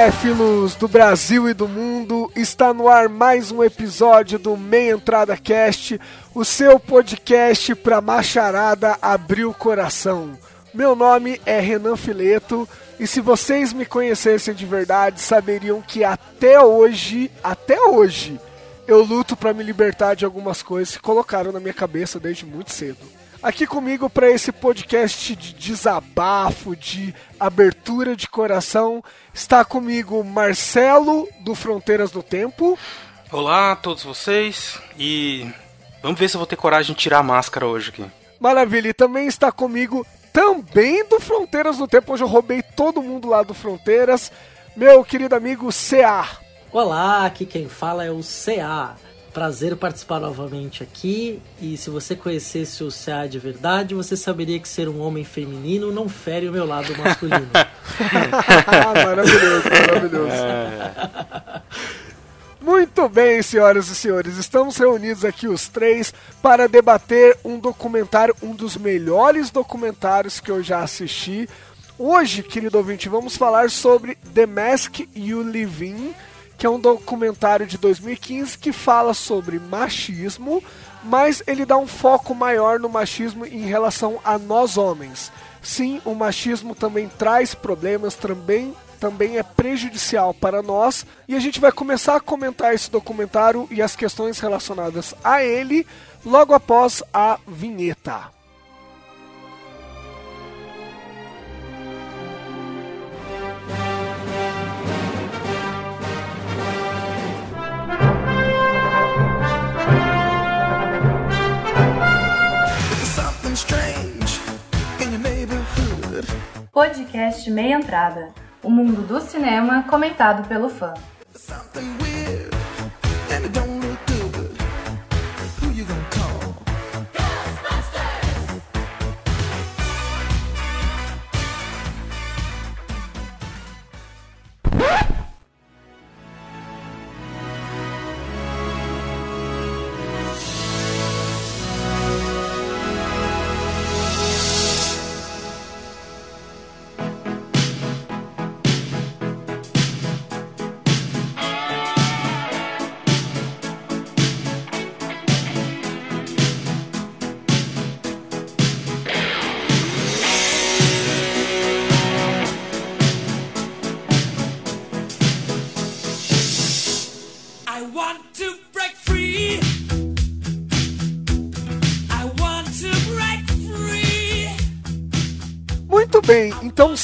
Cinéfilos do Brasil e do mundo, está no ar mais um episódio do Meia Entrada Cast, o seu podcast pra macharada abrir o coração. Meu nome é Renan Fileto e se vocês me conhecessem de verdade, saberiam que até hoje, até hoje, eu luto pra me libertar de algumas coisas que colocaram na minha cabeça desde muito cedo. Aqui comigo para esse podcast de desabafo, de abertura de coração, está comigo Marcelo do Fronteiras do Tempo. Olá a todos vocês e vamos ver se eu vou ter coragem de tirar a máscara hoje aqui. Maravilha, e também está comigo também do Fronteiras do Tempo. Hoje eu roubei todo mundo lá do Fronteiras. Meu querido amigo CA. Olá, aqui quem fala é o CA. Prazer participar novamente aqui. E se você conhecesse o CA de verdade, você saberia que ser um homem feminino não fere o meu lado masculino. maravilhoso, maravilhoso. Muito bem, senhoras e senhores, estamos reunidos aqui os três para debater um documentário, um dos melhores documentários que eu já assisti. Hoje, querido ouvinte, vamos falar sobre The Mask You Live In, que é um documentário de 2015 que fala sobre machismo, mas ele dá um foco maior no machismo em relação a nós homens. Sim, o machismo também traz problemas, também também é prejudicial para nós e a gente vai começar a comentar esse documentário e as questões relacionadas a ele logo após a vinheta. Podcast Meia Entrada. O mundo do cinema comentado pelo fã.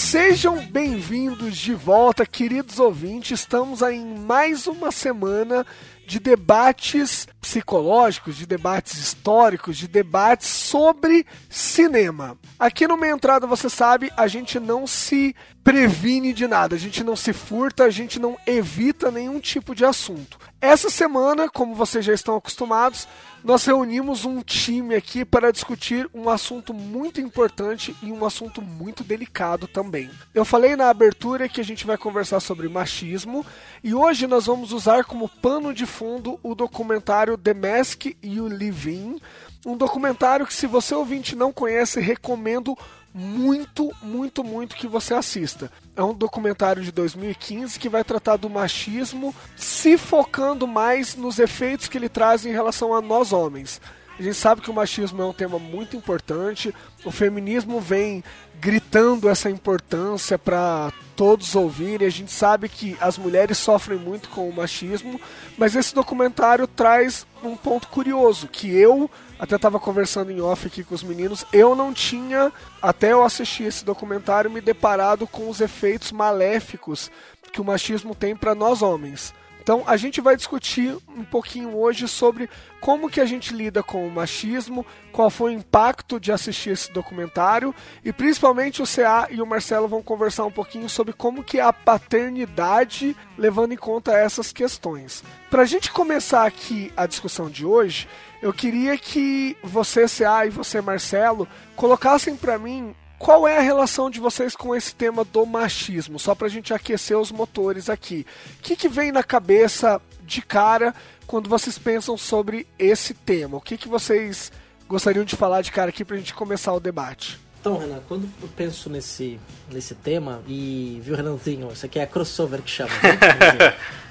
Sejam bem-vindos de volta, queridos ouvintes. Estamos aí em mais uma semana de debates psicológicos, de debates históricos, de debates sobre cinema. Aqui no Meia Entrada, você sabe, a gente não se previne de nada, a gente não se furta, a gente não evita nenhum tipo de assunto. Essa semana, como vocês já estão acostumados, nós reunimos um time aqui para discutir um assunto muito importante e um assunto muito delicado também. Eu falei na abertura que a gente vai conversar sobre machismo e hoje nós vamos usar como pano de fundo o documentário The Mask You Live In, um documentário que se você ouvinte não conhece, recomendo muito, muito, muito que você assista. É um documentário de 2015 que vai tratar do machismo, se focando mais nos efeitos que ele traz em relação a nós homens. A gente sabe que o machismo é um tema muito importante, o feminismo vem gritando essa importância para todos ouvirem. A gente sabe que as mulheres sofrem muito com o machismo, mas esse documentário traz um ponto curioso que eu até estava conversando em off aqui com os meninos, eu não tinha, até eu assistir esse documentário, me deparado com os efeitos maléficos que o machismo tem para nós homens. Então a gente vai discutir um pouquinho hoje sobre como que a gente lida com o machismo, qual foi o impacto de assistir esse documentário e principalmente o CA e o Marcelo vão conversar um pouquinho sobre como que é a paternidade levando em conta essas questões. Para a gente começar aqui a discussão de hoje, eu queria que você, CA, e você, Marcelo, colocassem para mim qual é a relação de vocês com esse tema do machismo? Só pra gente aquecer os motores aqui. O que, que vem na cabeça de cara quando vocês pensam sobre esse tema? O que, que vocês gostariam de falar de cara aqui pra gente começar o debate? Então, Renan, quando eu penso nesse, nesse tema, e viu, Renanzinho, isso aqui é crossover que chama, né?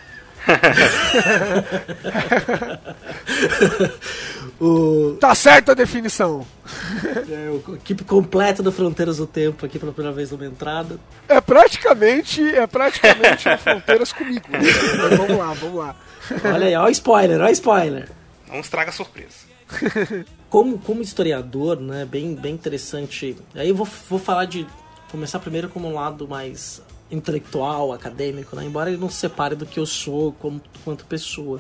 o, Tá certa a definição. é, o equipe completa do Fronteiras do Tempo aqui pela primeira vez numa entrada. É praticamente, é praticamente o Fronteiras comigo. Mas vamos lá, vamos lá. Olha aí, ó o spoiler, ó o spoiler. Não estraga a surpresa. Como, como historiador, né, bem, bem interessante. Aí eu vou, vou falar de. Começar primeiro como um lado mais intelectual, acadêmico, né? Embora ele não se separe do que eu sou como, quanto pessoa.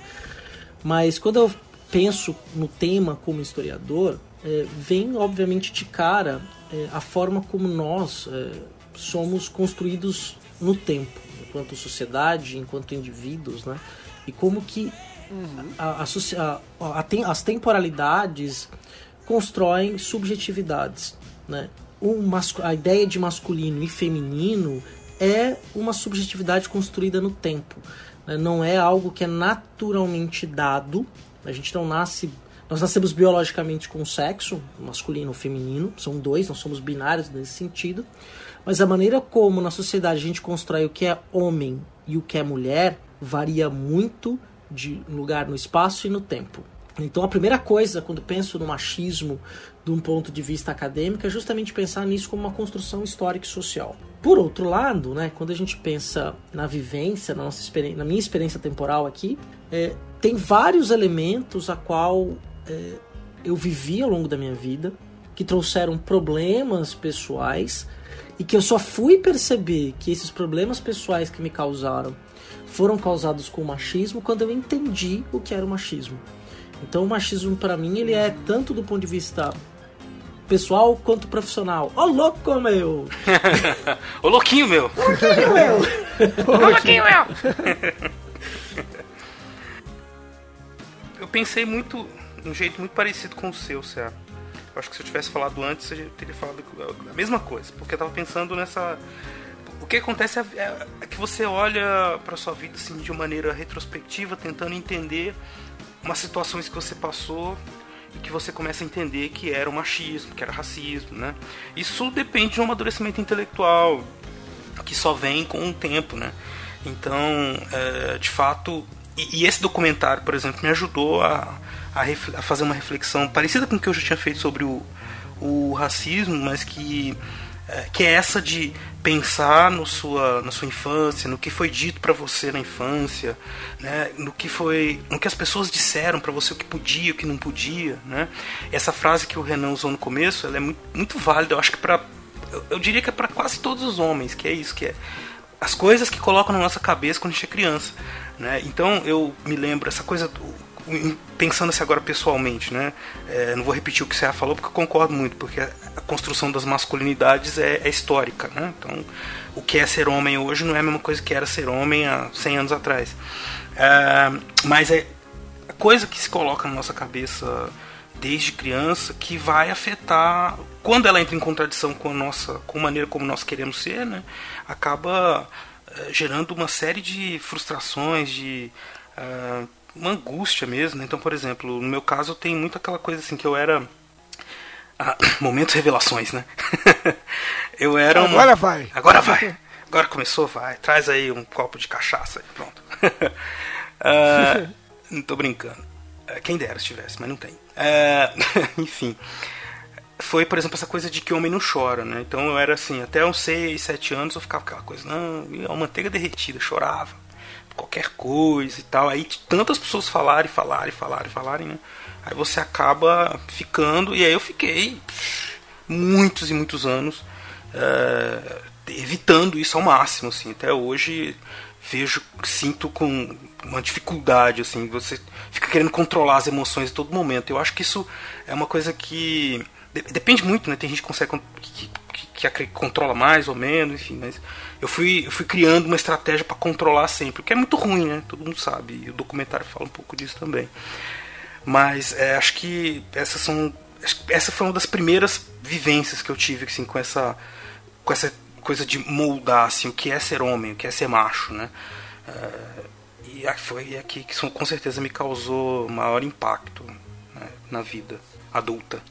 Mas quando eu penso no tema como historiador, é, vem obviamente de cara é, a forma como nós é, somos construídos no tempo, enquanto sociedade, enquanto indivíduos, né? E como que a- a a- a as temporalidades constroem subjetividades, né? A ideia de masculino e feminino é uma subjetividade construída no tempo. né? Não é algo que é naturalmente dado. A gente não nasce. Nós nascemos biologicamente com sexo, masculino ou feminino, são dois, nós somos binários nesse sentido. Mas a maneira como na sociedade a gente constrói o que é homem e o que é mulher varia muito de lugar no espaço e no tempo. Então a primeira coisa quando penso no machismo de um ponto de vista acadêmico é justamente pensar nisso como uma construção histórica e social. Por outro lado, né, quando a gente pensa na vivência, na, nossa experi- na minha experiência temporal aqui, é, tem vários elementos a qual é, eu vivi ao longo da minha vida que trouxeram problemas pessoais e que eu só fui perceber que esses problemas pessoais que me causaram foram causados com o machismo quando eu entendi o que era o machismo. Então o machismo para mim ele é tanto do ponto de vista pessoal quanto profissional. Ô louco meu! Ô louquinho meu! meu! Ô louquinho meu! Eu pensei muito, de um jeito muito parecido com o seu, Cé. Eu acho que se eu tivesse falado antes, eu teria falado a mesma coisa. Porque eu tava pensando nessa. O que acontece é, é- é que você olha pra sua vida assim, de uma maneira retrospectiva, tentando entender umas situações que você passou que você começa a entender que era o machismo, que era racismo, né? Isso depende de um amadurecimento intelectual que só vem com o tempo, né? Então, é, de fato, e, e esse documentário, por exemplo, me ajudou a, a, a fazer uma reflexão parecida com o que eu já tinha feito sobre o, o racismo, mas que que é essa de pensar no sua, na sua infância, no que foi dito para você na infância, né, no que foi, no que as pessoas disseram para você o que podia, o que não podia, né? Essa frase que o Renan usou no começo, ela é muito, muito válida, eu acho que para eu, eu diria que é para quase todos os homens, que é isso que é as coisas que colocam na nossa cabeça quando a gente é criança, né? Então eu me lembro essa coisa do- pensando assim agora pessoalmente, né? É, não vou repetir o que você falou porque eu concordo muito, porque a, construção das masculinidades é, é histórica, né? Então o que é ser homem hoje não é a mesma coisa que era ser homem há 100 anos atrás. É, mas é a coisa que se coloca na nossa cabeça desde criança que vai afetar quando ela entra em contradição com a nossa com a maneira como nós queremos ser né acaba eh, gerando uma série de frustrações de ah, uma angústia mesmo né? então por exemplo no meu caso tenho muito aquela coisa assim que eu era ah, momentos revelações né eu era um Agora vai. Agora vai. Agora começou, vai. Traz aí um copo de cachaça aí, pronto. Ah, não tô brincando. Ah, Quem dera se tivesse, mas não tem. Ah, enfim. Foi, por exemplo, essa coisa de que homem não chora, né? Então eu era assim, até uns 6, 7 anos eu ficava aquela coisa, não, a manteiga derretida, chorava. Qualquer coisa e tal. Aí tantas pessoas falarem, falarem, falarem, falarem, né? Aí você acaba ficando, e aí eu fiquei muitos e muitos anos eh, evitando isso ao máximo, assim. Até hoje vejo, sinto com uma dificuldade, assim, você fica querendo controlar as emoções a todo momento. Eu acho que isso é uma coisa que depende muito, né? Tem gente que consegue que, que, que, controla mais ou menos, enfim, mas eu fui, eu fui criando uma estratégia para controlar sempre, o que é muito ruim, né? Todo mundo sabe, e o documentário fala um pouco disso também. Mas é, acho que essas são essa foi uma das primeiras vivências que eu tive assim com essa com essa coisa de moldar assim, o que é ser homem, o que é ser macho, né? Uh, e foi aqui que com certeza me causou maior impacto né, na vida adulta.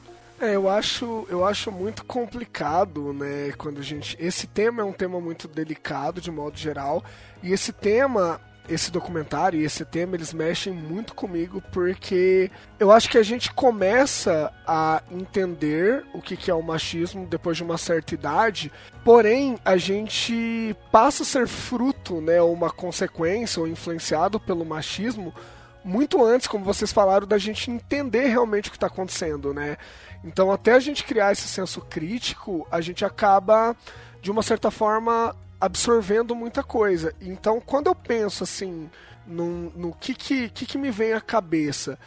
É, eu acho, eu acho muito complicado, né, quando a gente, esse tema é um tema muito delicado de modo geral, e esse tema esse documentário e esse tema eles mexem muito comigo porque eu acho que a gente começa a entender o que é o machismo depois de uma certa idade, porém a gente passa a ser fruto, né, uma consequência ou influenciado pelo machismo muito antes, como vocês falaram, da gente entender realmente o que está acontecendo, né? Então, até a gente criar esse senso crítico, a gente acaba, de uma certa forma, absorvendo muita coisa. Então, quando eu penso assim no, no que, que, que, que me vem à cabeça,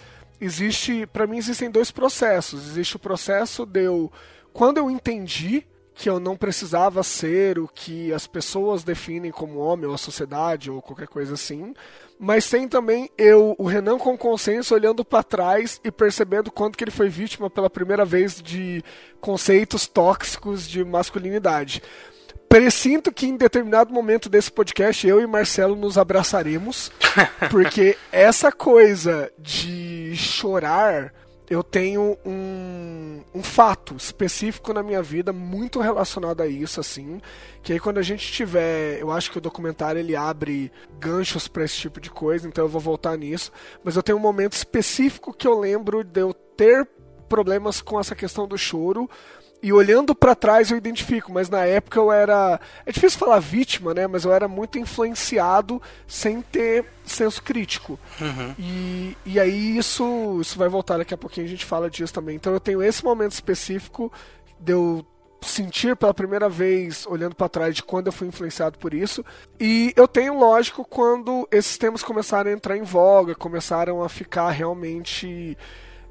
existe, para mim existem dois processos. Existe o processo de eu, quando eu entendi que eu não precisava ser o que as pessoas definem como homem ou a sociedade ou qualquer coisa assim, mas tem também eu, o Renan com consenso olhando para trás e percebendo quanto que ele foi vítima pela primeira vez de conceitos tóxicos de masculinidade. Presinto que em determinado momento desse podcast eu e Marcelo nos abraçaremos, porque essa coisa de chorar, eu tenho um, um fato específico na minha vida muito relacionado a isso, assim, que aí quando a gente tiver, eu acho que o documentário ele abre ganchos para esse tipo de coisa, então eu vou voltar nisso, mas eu tenho um momento específico que eu lembro de eu ter problemas com essa questão do choro, e olhando para trás eu identifico, mas na época eu era. É difícil falar vítima, né? Mas eu era muito influenciado sem ter senso crítico. Uhum. E, e aí isso, isso vai voltar daqui a pouquinho, a gente fala disso também. Então eu tenho esse momento específico de eu sentir pela primeira vez, olhando para trás, de quando eu fui influenciado por isso. E eu tenho, lógico, quando esses temas começaram a entrar em voga, começaram a ficar realmente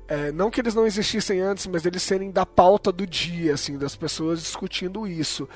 é, não que eles não existissem antes, mas eles serem da pauta do dia, assim, das pessoas discutindo isso.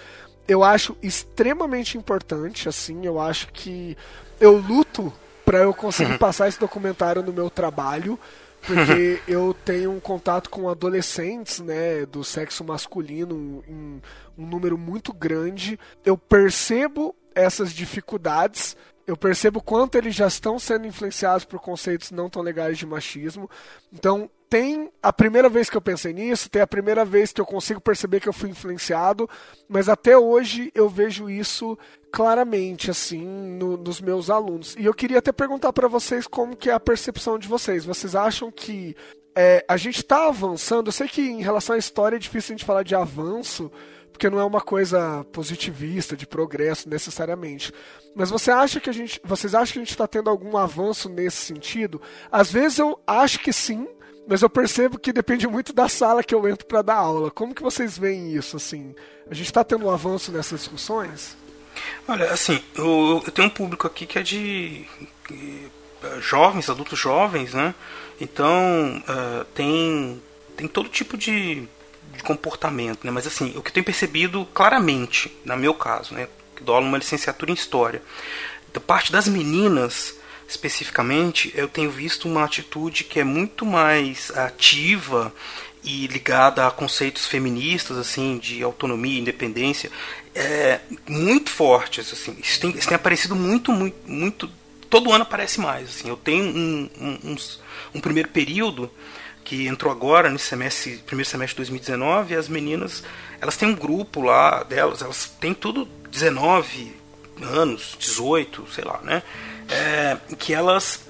Eu acho extremamente importante, assim, eu acho que eu luto para eu conseguir passar esse documentário no meu trabalho, porque eu tenho um contato com adolescentes, né, do sexo masculino em um número muito grande. Eu percebo essas dificuldades, eu percebo quanto eles já estão sendo influenciados por conceitos não tão legais de machismo. Então, tem a primeira vez que eu pensei nisso, tem a primeira vez que eu consigo perceber que eu fui influenciado, mas até hoje eu vejo isso claramente assim no, nos meus alunos. E eu queria até perguntar para vocês como que é a percepção de vocês. Vocês acham que é, a gente está avançando? Eu sei que em relação à história é difícil a gente falar de avanço, porque não é uma coisa positivista, de progresso necessariamente. Mas você acha que a gente, vocês acham que a gente está tendo algum avanço nesse sentido? Às vezes eu acho que sim, mas eu percebo que depende muito da sala que eu entro para dar aula. Como que vocês veem isso, assim? A gente está tendo um avanço nessas discussões? Olha, assim, eu, eu tenho um público aqui que é de jovens, adultos jovens, né? Então, uh, tem, tem todo tipo de, de comportamento, né? Mas, assim, o que eu tenho percebido claramente, no meu caso, né? Que dou aula numa licenciatura em História, da parte das meninas especificamente, eu tenho visto uma atitude que é muito mais ativa e ligada a conceitos feministas, assim, de autonomia e independência, é, muito fortes, assim. Isso tem, isso tem aparecido muito, muito, muito. Todo ano aparece mais, assim. Eu tenho um, um, um, primeiro período que entrou agora nesse semestre, primeiro semestre de 2019, e as meninas, elas têm um grupo lá delas, elas têm tudo 19 anos, 18, sei lá, né? É, que elas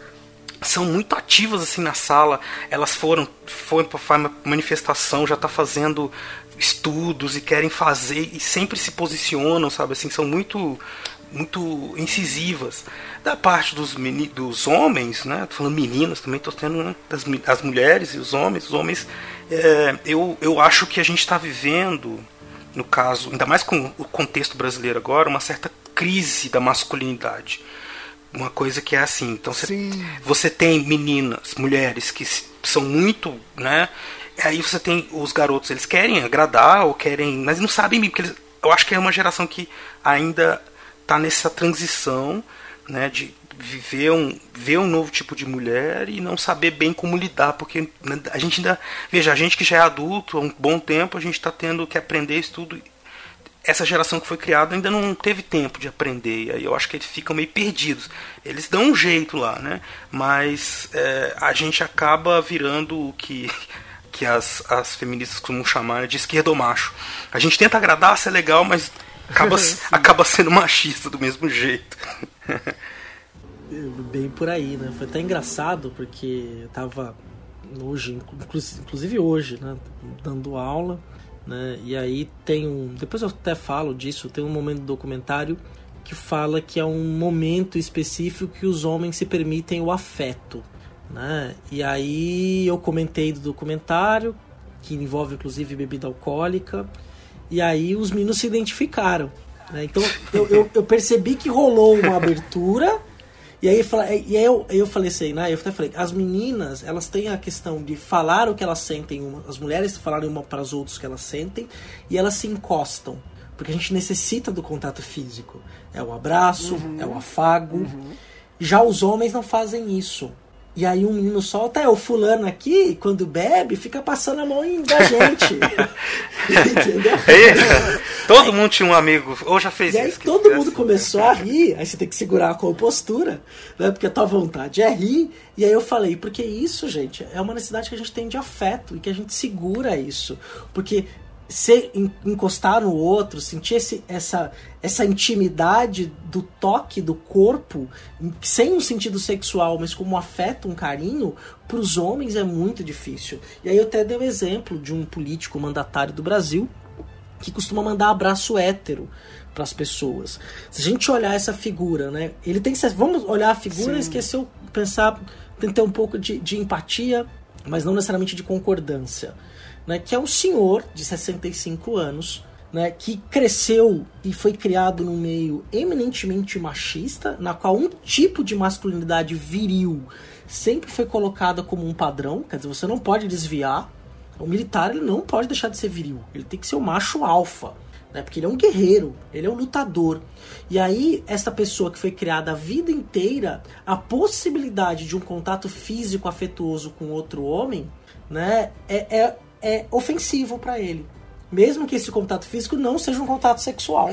são muito ativas assim na sala. Elas foram foram para manifestação, já está fazendo estudos e querem fazer e sempre se posicionam, sabe assim, são muito muito incisivas. Da parte dos, dos homens, né? Tô falando meninas também, tô tendo né? das as mulheres e os homens. Os homens, é, eu, eu acho que a gente está vivendo, no caso, ainda mais com o contexto brasileiro agora, uma certa crise da masculinidade. Uma coisa que é assim. Então você, Sim. você tem meninas, mulheres que são muito, né? Aí você tem os garotos, eles querem agradar ou querem, mas não sabem porque eles, eu acho que é uma geração que ainda tá nessa transição, né, de viver um ver um novo tipo de mulher e não saber bem como lidar, porque né, a gente ainda veja, a gente que já é adulto há um bom tempo, a gente está tendo que aprender isso tudo essa geração que foi criada ainda não teve tempo de aprender, e aí eu acho que eles ficam meio perdidos. Eles dão um jeito lá, né? Mas é, a gente acaba virando o que, que as, as feministas costumam chamar de esquerdomacho. A gente tenta agradar, ser legal, mas acaba, acaba sendo machista do mesmo jeito. Bem por aí, né? Foi até engraçado porque eu tava hoje, inclu- inclusive hoje, né? Dando aula, né? E aí tem um. Depois eu até falo disso, tem um momento do documentário que fala que é um momento específico que os homens se permitem o afeto, né? E aí eu comentei do documentário, que envolve inclusive bebida alcoólica, e aí os meninos se identificaram. né? Então eu, eu, eu percebi que rolou uma abertura. E aí, e aí eu, eu falei assim, né? Eu até falei, as meninas, elas têm a questão de falar o que elas sentem, uma- as mulheres falarem uma para as outras o que elas sentem, e elas se encostam. Porque a gente necessita do contato físico. É o abraço, é o afago. Já os homens não fazem isso. E aí um menino solta, é o fulano aqui, quando bebe, fica passando a mão da gente. Entendeu? É, todo mundo tinha um amigo, ou já fez E aí isso. que todo fizesse. mundo começou a rir, aí você tem que segurar a compostura, né? Porque a tua vontade é rir. E aí eu falei, porque isso, gente, é uma necessidade que a gente tem de afeto e que a gente segura isso. Porque se en- encostar no outro, sentir esse, essa, essa intimidade do toque do corpo, em- sem um sentido sexual, mas como um afeto, um carinho, para os homens é muito difícil. E aí eu até dei o exemplo de um político mandatário do Brasil, que costuma mandar abraço hétero para as pessoas. Se a gente olhar essa figura, né? Ele tem que ser, vamos olhar a figura e esquecer pensar, tem ter um pouco de, de empatia, mas não necessariamente de concordância, né? Que é um senhor de 65 anos, né, que cresceu e foi criado num meio eminentemente machista, na qual um tipo de masculinidade viril sempre foi colocada como um padrão, quer dizer, você não pode desviar, o militar ele não pode deixar de ser viril. Ele tem que ser o macho alfa. Né? Porque ele é um guerreiro, ele é um lutador. E aí, essa pessoa que foi criada a vida inteira, a possibilidade de um contato físico afetuoso com outro homem, né, é, é, é ofensivo para ele. Mesmo que esse contato físico não seja um contato sexual.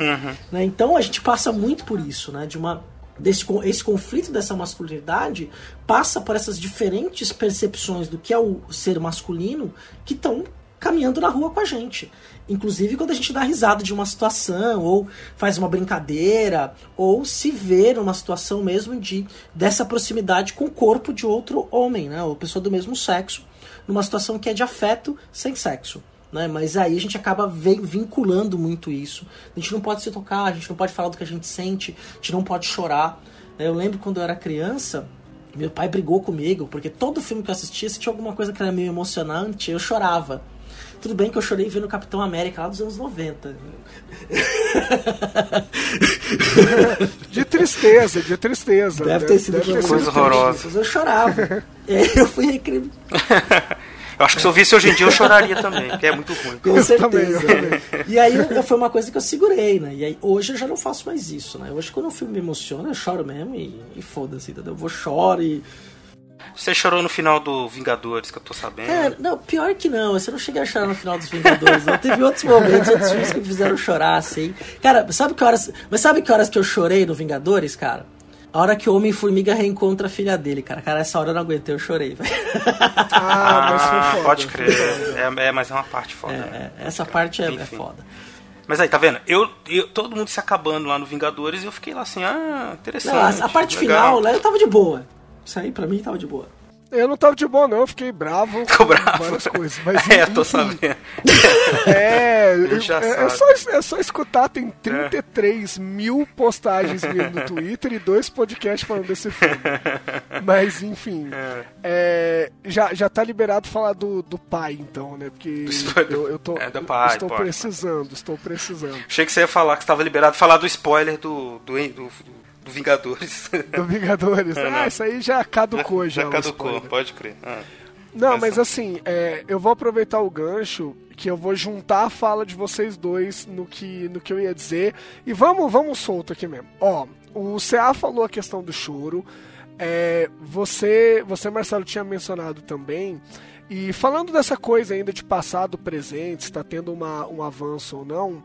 Né? Então a gente passa muito por isso, né? De uma desse esse conflito dessa masculinidade passa por essas diferentes percepções do que é o ser masculino que estão caminhando na rua com a gente. Inclusive quando a gente dá risada de uma situação, ou faz uma brincadeira, ou se vê numa situação mesmo de dessa proximidade com o corpo de outro homem, né? Ou pessoa do mesmo sexo, numa situação que é de afeto sem sexo. Né? Mas aí a gente acaba vinculando muito isso. A gente não pode se tocar, a gente não pode falar do que a gente sente, a gente não pode chorar. né? Eu lembro quando eu era criança, meu pai brigou comigo, porque todo filme que eu assistia, se tinha alguma coisa que era meio emocionante, eu chorava. Tudo bem que eu chorei vendo Capitão América lá dos anos 90. De tristeza, de tristeza. Deve ter sido Deve ter uma Coisa horrorosa. Eu chorava. E aí eu fui recrim... Eu acho que se eu visse hoje em dia eu choraria também, porque é muito ruim. Com Eu certeza. também, eu também. E aí eu- foi uma coisa que eu segurei, né? E aí hoje eu já não faço mais isso, né? Hoje quando o filme me emociona, eu choro mesmo e, e foda-se, entendeu? Eu vou choro e. Você chorou no final do Vingadores, que eu tô sabendo. Cara, não, pior que não, você não cheguei a chorar no final dos Vingadores, não. Teve outros momentos, outros filmes que me fizeram chorar, assim. Cara, sabe que horas. Mas sabe que horas que eu chorei no Vingadores, cara? A hora que o Homem-Formiga reencontra a filha dele, cara. Cara, essa hora eu não aguentei, eu chorei, velho. Ah, mas foi foda. pode crer. É, é, mas é uma parte foda. né? É, essa parte é, é foda. Mas aí, tá vendo? Eu, eu- todo mundo se acabando lá no Vingadores e eu fiquei lá assim, ah, interessante. Não, a, a parte legal. final, lá eu tava de boa. Isso aí pra mim tava de boa. Eu não tava de boa, não, eu fiquei bravo. Ficou bravo? Várias coisas. Mas, é, tô enfim, sabendo. É, gente já é, é só, é só escutar, tem 33 mil postagens minhas no Twitter e dois podcasts falando desse filme. Mas, enfim, é, já, já tá liberado falar do, do pai, então, né? Porque eu, eu tô, É, do pai, estou pode. precisando, estou precisando. Achei que você ia falar que estava liberado falar do spoiler do, do, do, do Vingadores. Do Vingadores. É, não. ah, isso aí já caducou já. Já caducou, pode crer. Ah. Não, Mas- mas assim, é, eu vou aproveitar o gancho que eu vou juntar a fala de vocês dois no que, no que eu ia dizer. E vamos, vamos solto aqui mesmo. Ó, o CA falou a questão do choro. É, você, você, Marcelo, tinha mencionado também. E falando dessa coisa ainda de passado, presente, se está tendo uma, um avanço ou não,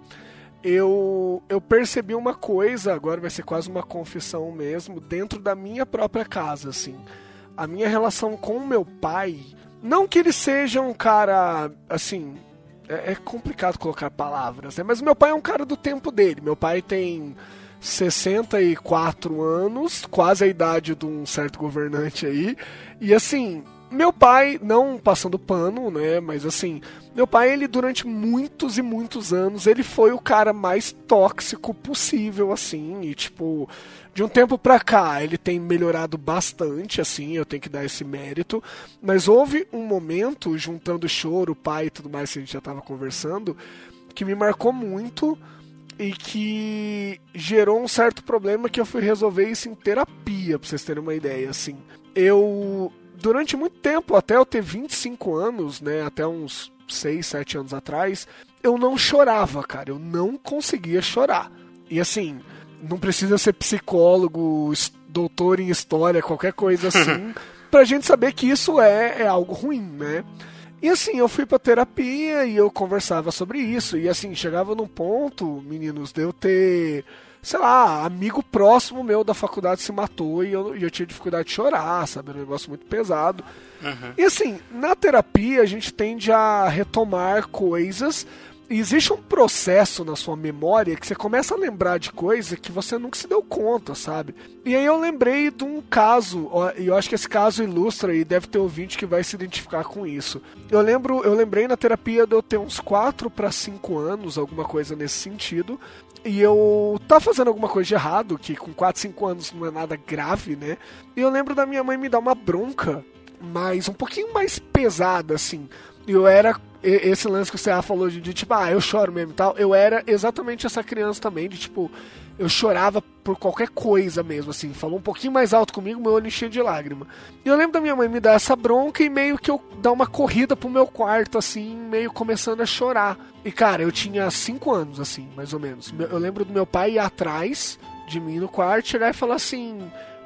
eu, eu percebi uma coisa, agora vai ser quase uma confissão mesmo, dentro da minha própria casa, assim. A minha relação com o meu pai, não que ele seja um cara, assim, é, é complicado colocar palavras, né? Mas meu pai é um cara do tempo dele. Meu pai tem 64 anos, quase a idade de um certo governante aí. E assim, meu pai, não passando pano, né? Mas assim, meu pai, ele durante muitos e muitos anos, ele foi o cara mais tóxico possível, assim. E tipo, de um tempo pra cá, ele tem melhorado bastante, assim, eu tenho que dar esse mérito. Mas houve um momento, juntando choro, pai e tudo mais que a gente já tava conversando, que me marcou muito e que gerou um certo problema que eu fui resolver isso em terapia, pra vocês terem uma ideia, assim. Eu, durante muito tempo, até eu ter 25 anos, né, até uns 6, 7 anos atrás, eu não chorava, cara, eu não conseguia chorar. E assim, não precisa ser psicólogo, doutor em história, qualquer coisa assim, pra gente saber que isso é, é algo ruim, né? E assim, eu fui pra terapia e eu conversava sobre isso. E assim, chegava num ponto, meninos, de eu ter, sei lá, amigo próximo meu da faculdade se matou e eu, eu tinha dificuldade de chorar, sabe? Era um negócio muito pesado. E assim, na terapia a gente tende a retomar coisas. E existe um processo na sua memória que você começa a lembrar de coisa que você nunca se deu conta, sabe? E aí eu lembrei de um caso, e eu acho que esse caso ilustra e deve ter ouvinte que vai se identificar com isso. Eu lembro, eu lembrei na terapia de eu ter uns 4 para 5 anos, alguma coisa nesse sentido. E eu tava fazendo alguma coisa de errado, que com 4, 5 anos não é nada grave, né? E eu lembro da minha mãe me dar uma bronca, mas um pouquinho mais pesada, assim. Eu era esse lance que o CA falou de, de, tipo, ah, eu choro mesmo e tal. Eu era exatamente essa criança também, de tipo, eu chorava por qualquer coisa mesmo, assim. Falou um pouquinho mais alto comigo, meu olho enchia de lágrima. E eu lembro da minha mãe me dar essa bronca e meio que eu dar uma corrida pro meu quarto, assim, meio começando a chorar. E cara, eu tinha 5 anos, assim, mais ou menos. Eu lembro do meu pai ir atrás de mim no quarto, chegar e falar assim: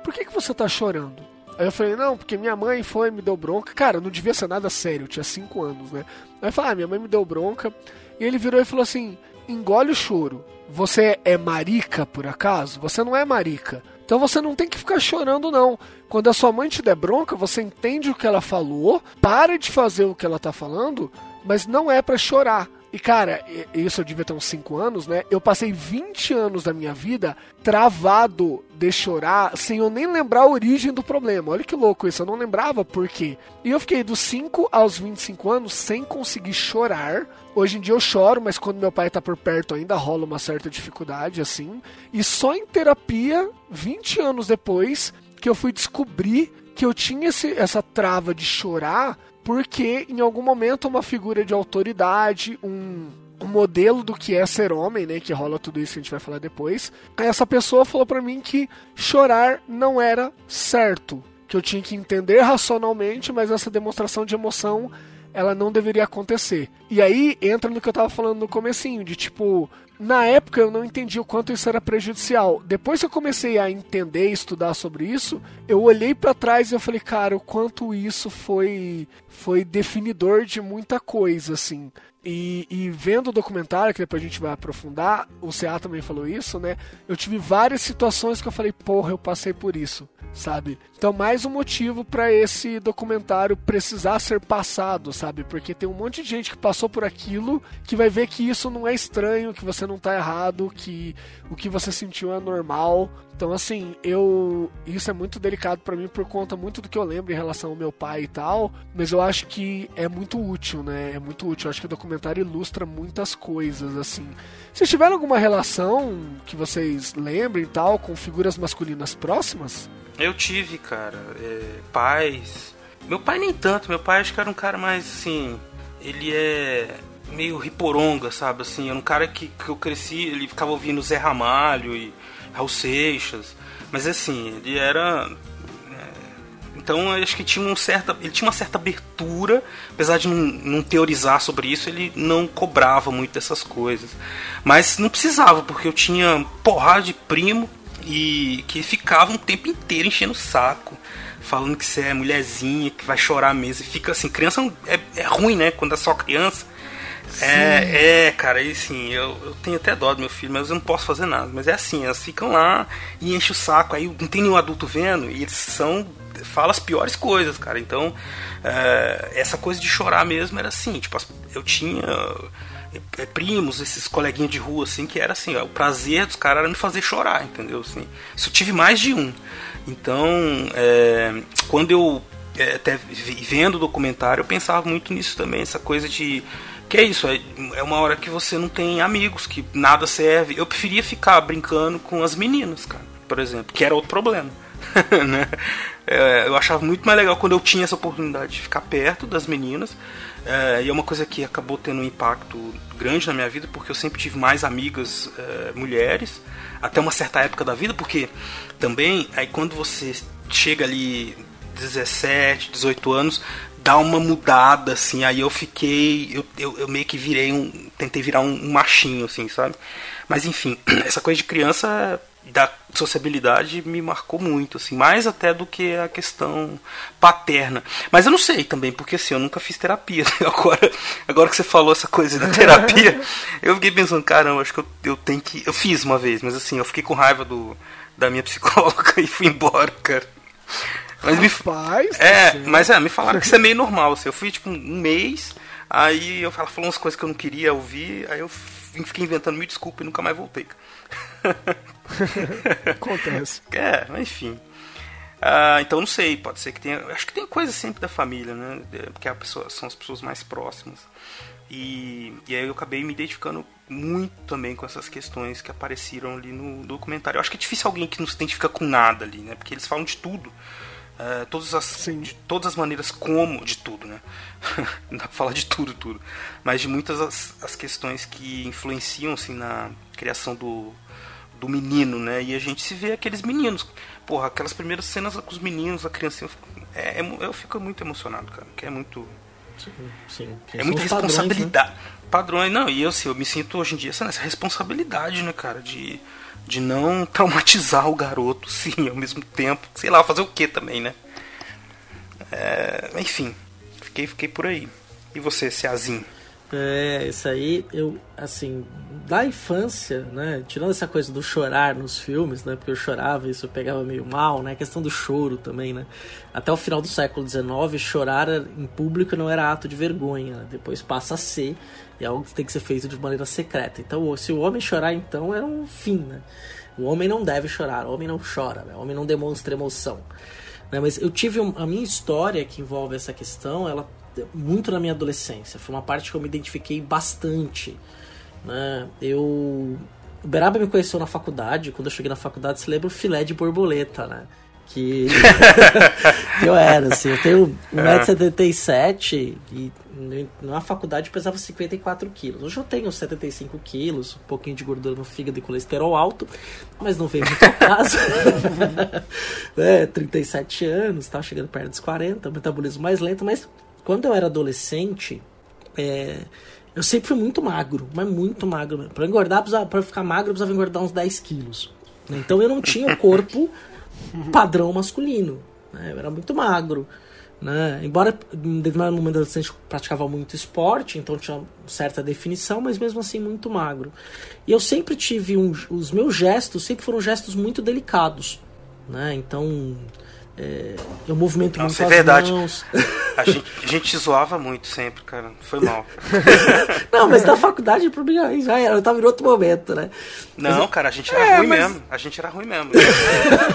por que, que você tá chorando? Aí eu falei, não, porque minha mãe foi, me deu bronca. Cara, não devia ser nada sério, eu tinha 5 anos, né? Aí eu falei, ah, minha mãe me deu bronca. E ele virou e falou assim: engole o choro. Você é marica, por acaso? Você não é marica. Então você não tem que ficar chorando, não. Quando a sua mãe te der bronca, você entende o que ela falou, para de fazer o que ela tá falando, mas não é pra chorar. E cara, isso eu devia ter uns 5 anos, né? Eu passei 20 anos da minha vida travado de chorar sem eu nem lembrar a origem do problema. Olha que louco isso, eu não lembrava por quê. E eu fiquei dos 5 aos 25 anos sem conseguir chorar. Hoje em dia eu choro, mas quando meu pai tá por perto ainda rola uma certa dificuldade, assim. E só em terapia, 20 anos depois, que eu fui descobrir que eu tinha esse- essa trava de chorar porque em algum momento uma figura de autoridade, um, modelo do que é ser homem, né, que rola tudo isso que a gente vai falar depois, essa pessoa falou pra mim que chorar não era certo, que eu tinha que entender racionalmente, mas essa demonstração de emoção ela não deveria acontecer. E aí entra no que eu tava falando no comecinho, de tipo, na época eu não entendi o quanto isso era prejudicial. Depois que eu comecei a entender e estudar sobre isso, eu olhei pra trás e eu falei, cara, o quanto isso foi foi definidor de muita coisa, assim. E, e vendo o documentário, que depois a gente vai aprofundar, o CA também falou isso, né? Eu tive várias situações que eu falei, porra, eu passei por isso, sabe? Então, mais um motivo pra esse documentário precisar ser passado, sabe? Porque tem um monte de gente que passou por aquilo que vai ver que isso não é estranho, que você não tá errado, que o que você sentiu é normal. Então, assim, eu. Isso é muito delicado para mim por conta muito do que eu lembro em relação ao meu pai e tal. Mas eu acho que é muito útil, né? É muito útil. Eu acho que o documentário ilustra muitas coisas, assim. Vocês tiveram alguma relação que vocês lembrem e tal com figuras masculinas próximas? Eu tive, cara, é, pais. Meu pai nem tanto, meu pai acho que era um cara mais assim. Ele é meio riporonga, sabe? Assim, era um cara que, que eu cresci, ele ficava ouvindo Zé Ramalho e Raul Seixas. Mas assim, ele era. é, Então acho que tinha um certa, ele tinha uma certa abertura, apesar de não, não teorizar sobre isso, ele não cobrava muito dessas coisas. Mas não precisava, porque eu tinha porrada de primo e que ficava um tempo inteiro enchendo o saco, falando que você é mulherzinha, que vai chorar mesmo. E fica assim, criança é, é ruim, né? Quando é só criança. É, é, cara, e assim, eu, eu tenho até dó do meu filho, mas eu não posso fazer nada. Mas é assim, elas ficam lá e enchem o saco, aí não tem nenhum adulto vendo, e eles são. Fala as piores coisas, cara. Então, é, essa coisa de chorar mesmo era assim, tipo, eu tinha é, primos, esses coleguinhas de rua, assim, que era assim, ó, o prazer dos caras era me fazer chorar, entendeu? Assim, isso eu tive mais de um. Então, é, quando eu é, até vendo o documentário, eu pensava muito nisso também, essa coisa de que é isso, é, é uma hora que você não tem amigos, que nada serve. Eu preferia ficar brincando com as meninas, cara, por exemplo, que era outro problema. né? É, eu achava muito mais legal quando eu tinha essa oportunidade de ficar perto das meninas. É, e é uma coisa que acabou tendo um impacto grande na minha vida, porque eu sempre tive mais amigas é, mulheres, até uma certa época da vida, porque também, aí quando você chega ali 17, 18 anos, dá uma mudada, assim, aí eu fiquei, eu, eu, eu meio que virei um, tentei virar um, um machinho, assim, sabe? Mas enfim, essa coisa de criança da sociabilidade me marcou muito, assim, mais até do que a questão paterna. Mas eu não sei também, porque assim, eu nunca fiz terapia. Agora, agora que você falou essa coisa da terapia, eu fiquei pensando, caramba, acho que eu, eu tenho que. Eu fiz uma vez, mas assim, eu fiquei com raiva do, da minha psicóloga e fui embora, cara. Mas me, Rapaz, é, do céu. mas é, me falaram que isso é meio normal. Assim, eu fui tipo um mês, aí eu ela falou umas coisas que eu não queria ouvir, aí eu fiquei inventando mil desculpas e nunca mais voltei. Acontece. É, mas enfim. Ah, então não sei, pode ser que tenha. Acho que tem coisa sempre da família, né? É, Porque pessoa, são as pessoas mais próximas. E, e aí eu acabei me identificando muito também com essas questões que apareceram ali no documentário. Eu acho que é difícil alguém que não se identifica com nada ali, né? Porque eles falam de tudo. É, todas as, Sim. de todas as maneiras como de tudo, né? Não dá pra falar de tudo, tudo. Mas de muitas as, as questões que influenciam assim, na criação do, do menino, né? E a gente se vê aqueles meninos. Porra, aquelas primeiras cenas com os meninos, a criancinha. eu fico- É, é- eu fico muito emocionado, cara. Que é muito. Sim, sim. É muita padrões, né? responsabilidade. Padrões, não, e eu, assim, eu me sinto hoje em dia essa, essa responsabilidade, né, cara, de, de não traumatizar o garoto, sim, ao mesmo tempo. Sei lá, fazer o que também, né? É, enfim, fiquei, fiquei por aí. E você, Ceazinho? É, isso aí, eu, assim, da infância, né, tirando essa coisa do chorar nos filmes, né, porque eu chorava e isso eu pegava meio mal, né, a questão do choro também, né, até o final do século XIX, chorar em público não era ato de vergonha, né? depois passa a ser, e é algo que tem que ser feito de maneira secreta, então se o homem chorar então era um fim, né, o homem não deve chorar, o homem não chora, né, o homem não demonstra emoção, né, mas eu tive um- a minha história que envolve essa questão, ela muito na minha adolescência. Foi uma parte que eu me identifiquei bastante. Né? Eu. O Beraba me conheceu na faculdade. Quando eu cheguei na faculdade, você lembra o filé de borboleta, né? Que que eu era, assim. Eu tenho 1,77m e na faculdade eu pesava 54 quilos. Hoje eu tenho 75 quilos, um pouquinho de gordura no fígado e colesterol alto, mas não veio muito ao caso. é, 37 anos, tá chegando perto dos 40, metabolismo mais lento, mas quando eu era adolescente, é, eu sempre fui muito magro, mas muito magro mesmo. Pra engordar, pra ficar magro, eu precisava engordar uns 10 quilos. né? Então eu não tinha o corpo padrão masculino. né? Eu era muito magro. Né? Embora em determinado momento eu praticava muito esporte, então tinha certa definição, mas mesmo assim muito magro. E eu sempre tive um, os meus gestos sempre foram gestos muito delicados, né? Então é, eu movimento Nossa, muito é verdade. mãos. A gente, a gente te zoava muito sempre, cara. Foi mal. Não, mas na faculdade, pra mim, aí já era. Eu tava em outro momento, né? Não, cara, a gente era É, ruim mas- mesmo. A gente era ruim mesmo.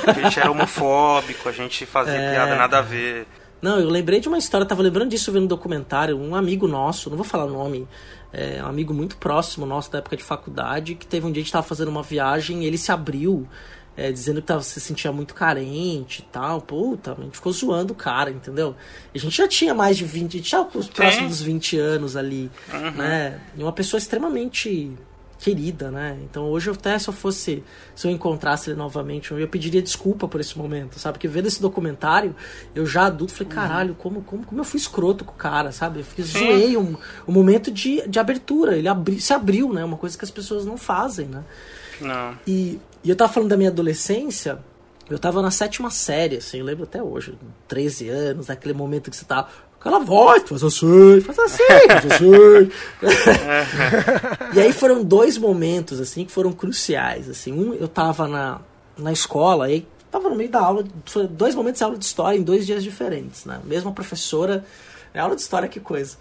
A gente era homofóbico, a gente fazia É. piada nada a ver. Não, eu lembrei de uma história, tava lembrando disso vendo um documentário, um amigo nosso, não vou falar o nome, é um amigo muito próximo nosso da época de faculdade, que teve um dia a gente tava fazendo uma viagem e ele se abriu, é, dizendo que tava, se sentia muito carente e tal. Puta, a gente ficou zoando o cara, entendeu? A gente já tinha mais de 20, a gente já os próximos dos 20 anos ali, né? E uma pessoa extremamente querida, né? Então hoje eu até se eu fosse, se eu encontrasse ele novamente, eu pediria desculpa por esse momento, sabe? Porque vendo esse documentário, eu já adulto falei, caralho, como, como, como eu fui escroto com o cara, sabe? Eu fiz, zoei um, um momento de, de abertura, ele abri, se abriu, né? Uma coisa que as pessoas não fazem, né? Não. E, e eu tava falando da minha adolescência, eu tava na sétima série, assim, eu lembro até hoje, 13 anos, aquele momento que você tá com aquela voz, faz assim, faz assim, faz assim. e aí foram dois momentos, assim, que foram cruciais, assim. Um, eu tava na, na escola, aí tava no meio da aula, dois momentos de aula de história em dois dias diferentes, né? Mesma professora, é aula de história, que coisa.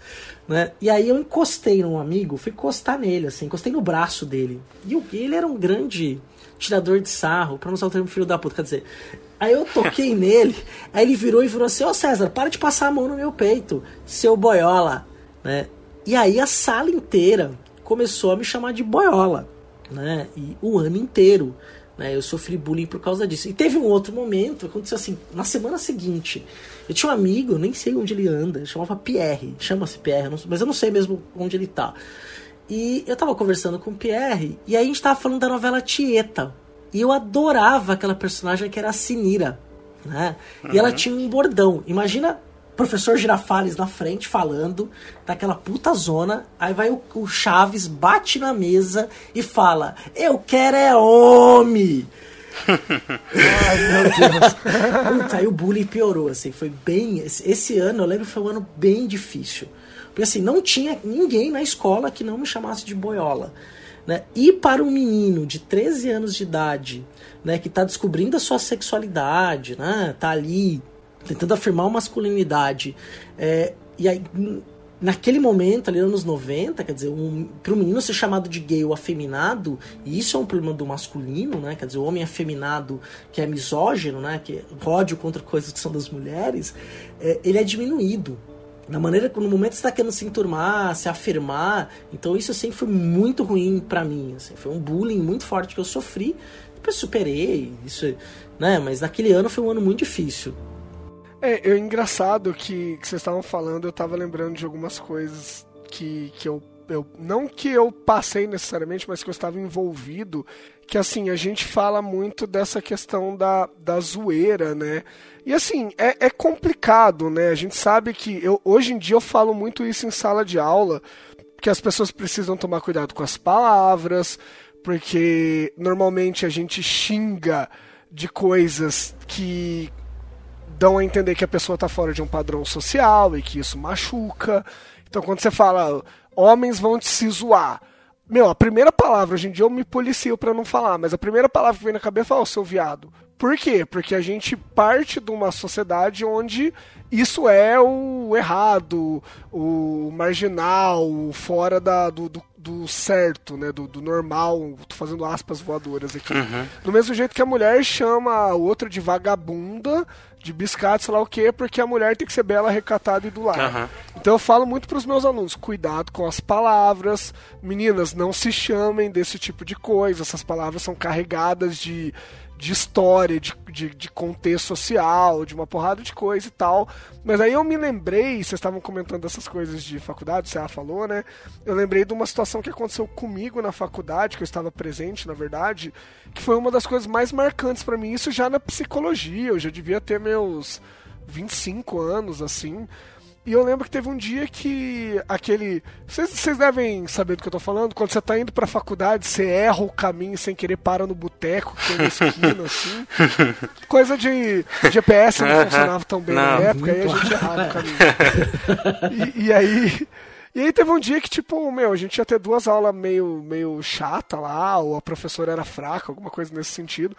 Né? E aí eu encostei num amigo, fui encostar nele, assim, encostei no braço dele. E o- ele era um grande tirador de sarro, pra não usar o termo filho da puta, quer dizer. Aí eu toquei nele, aí ele virou e virou assim, ô César, para de passar a mão no meu peito, seu boiola, né? E aí a sala inteira começou a me chamar de boiola, né? E o ano inteiro, né? Eu sofri bullying por causa disso. E teve um outro momento, aconteceu assim, na semana seguinte, eu tinha um amigo, nem sei onde ele anda, chamava Pierre, chama-se Pierre, mas eu não sei mesmo onde ele tá. E eu tava conversando com o Pierre, e aí a gente tava falando da novela Tieta. E eu adorava aquela personagem que era a Sinira, né? E ela tinha um bordão. Imagina o professor Girafales na frente falando daquela puta zona, aí vai o, o Chaves, bate na mesa e fala: Eu quero é homem! Ai, meu Deus. Puta, aí o bullying piorou, assim, foi bem. Esse, esse ano, eu lembro foi um ano bem difícil. Porque assim, não tinha ninguém na escola que não me chamasse de boiola. Né? E para um menino de 13 anos de idade, né, que tá descobrindo a sua sexualidade, né, tá ali tentando afirmar uma masculinidade, é, e aí naquele momento, ali anos 90, quer dizer, um, para um menino ser chamado de gay ou afeminado, e isso é um problema do masculino, né? Quer dizer, o homem afeminado que é misógino, né? Que é ódio contra coisas que são das mulheres, é, ele é diminuído. Na maneira no momento está querendo se enturmar, se afirmar, então isso sempre foi muito ruim para mim, assim, foi um bullying muito forte que eu sofri, depois superei, isso, né? Mas naquele ano foi um ano muito difícil. É, é engraçado que, que vocês estavam falando, eu tava lembrando de algumas coisas que, que eu, eu. Não que eu passei necessariamente, mas que eu estava envolvido. Que assim, a gente fala muito dessa questão da, da zoeira, né? E assim, é, é complicado, né? A gente sabe que. Eu, hoje em dia eu falo muito isso em sala de aula, que as pessoas precisam tomar cuidado com as palavras, porque normalmente a gente xinga de coisas que dão a entender que a pessoa está fora de um padrão social e que isso machuca. Então, quando você fala, homens vão te se zoar. Meu, a primeira palavra, hoje em dia eu me policio para não falar, mas a primeira palavra que vem na cabeça é, ó, seu viado. Por quê? Porque a gente parte de uma sociedade onde isso é o errado, o marginal, o fora da, do, do, do certo, né? Do, do normal. Tô fazendo aspas voadoras aqui. Do mesmo jeito que a mulher chama a outra de vagabunda, de biscate, sei lá o quê, porque a mulher tem que ser bela, recatada e do lar. Aham. Então eu falo muito pros meus alunos, cuidado com as palavras. Meninas, não se chamem desse tipo de coisa. Essas palavras são carregadas de, de história, de, de, de contexto social, de uma porrada de coisa e tal. Mas aí eu me lembrei, vocês estavam comentando essas coisas de faculdade, você falou, né? Eu lembrei de uma situação que aconteceu comigo na faculdade, que eu estava presente, na verdade, que foi uma das coisas mais marcantes para mim. Isso já na psicologia, eu já devia ter meus 25 anos, assim. E eu lembro que teve um dia que aquele. Vocês, devem saber do que eu tô falando. Quando você tá indo pra faculdade, você erra o caminho sem querer, para no boteco, que tem na esquina, assim. Coisa de GPS não funcionava tão bem na Não. época, aí a gente errava o caminho. E, e aí. E aí teve um dia que, tipo, meu, a gente ia ter duas aulas meio, meio chata lá, ou a professora era fraca, alguma coisa nesse sentido.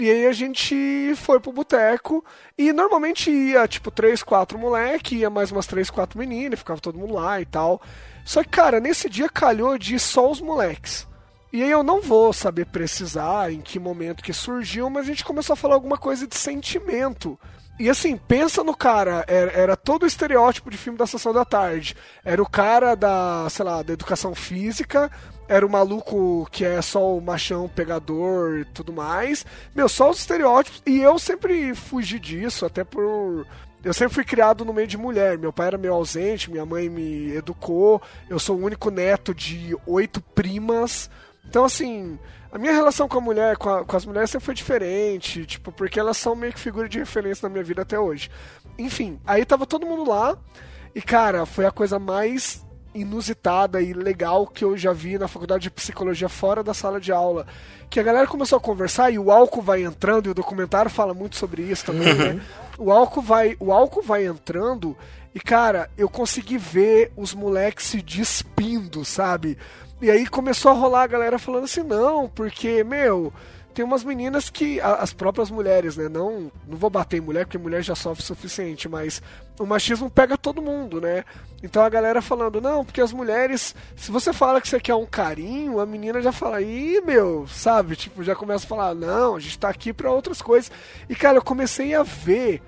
E aí a gente foi pro boteco e normalmente ia, tipo, três, quatro moleque, ia mais umas três, quatro meninas, ficava todo mundo lá e tal. Só que, cara, nesse dia calhou de só os moleques. E aí eu não vou saber precisar em que momento que surgiu, mas a gente começou a falar alguma coisa de sentimento. E assim, pensa no cara, era, era, todo o estereótipo de filme da sessão da tarde. Era o cara da, sei lá, da educação física, era o maluco que é só o machão pegador e tudo mais. Meu, só os estereótipos. E eu sempre fugi disso, até por. Eu sempre fui criado no meio de mulher. Meu pai era meio ausente, minha mãe me educou. Eu sou o único neto de oito primas. Então, assim, a minha relação com a mulher, com, a, com, as mulheres sempre foi diferente, tipo, porque elas são meio que figura de referência na minha vida até hoje. Enfim, aí tava todo mundo lá, e cara, foi a coisa mais inusitada e legal que eu já vi na faculdade de psicologia fora da sala de aula. Que a galera começou a conversar e o álcool vai entrando, e o documentário fala muito sobre isso também, né? Uhum. O álcool vai, o álcool vai entrando e, cara, eu consegui ver os moleques se despindo, sabe? E aí começou a rolar a galera falando assim, não, porque, meu, tem umas meninas que. As próprias mulheres, né? Não, não vou bater em mulher, porque mulher já sofre o suficiente, mas o machismo pega todo mundo, né? Então a galera falando, não, porque as mulheres. Se você fala que você quer um carinho, a menina já fala, ih, meu, sabe? Tipo, já começa a falar, não, a gente tá aqui pra outras coisas. E, cara, eu comecei a ver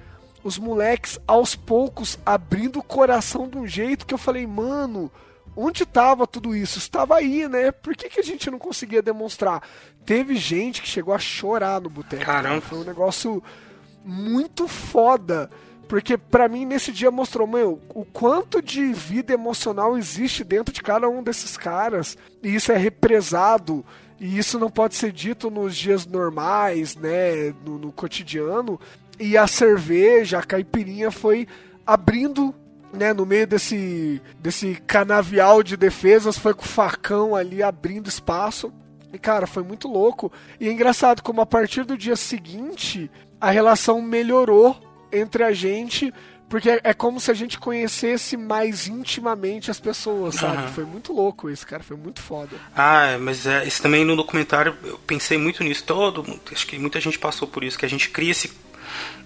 os moleques aos poucos abrindo o coração de um jeito que eu falei, mano onde estava tudo isso? Estava aí, né? Por que, que a gente não conseguia demonstrar? Teve gente que chegou a chorar no boteco. Caramba. Foi um negócio muito foda. Porque para mim nesse dia mostrou, meu, o quanto de vida emocional existe dentro de cada um desses caras. E isso é represado. E isso não pode ser dito nos dias normais, né? No, no cotidiano. E a cerveja, a caipirinha foi abrindo né, no meio desse, desse canavial de defesas, foi com o facão ali abrindo espaço. E, cara, foi muito louco. E é engraçado como a partir do dia seguinte, a relação melhorou entre a gente, porque é como se a gente conhecesse mais intimamente as pessoas, sabe? Uhum. Foi muito louco isso, cara, foi muito foda. Ah, mas é, isso também no documentário, eu pensei muito nisso, todo, acho que muita gente passou por isso, que a gente cria esse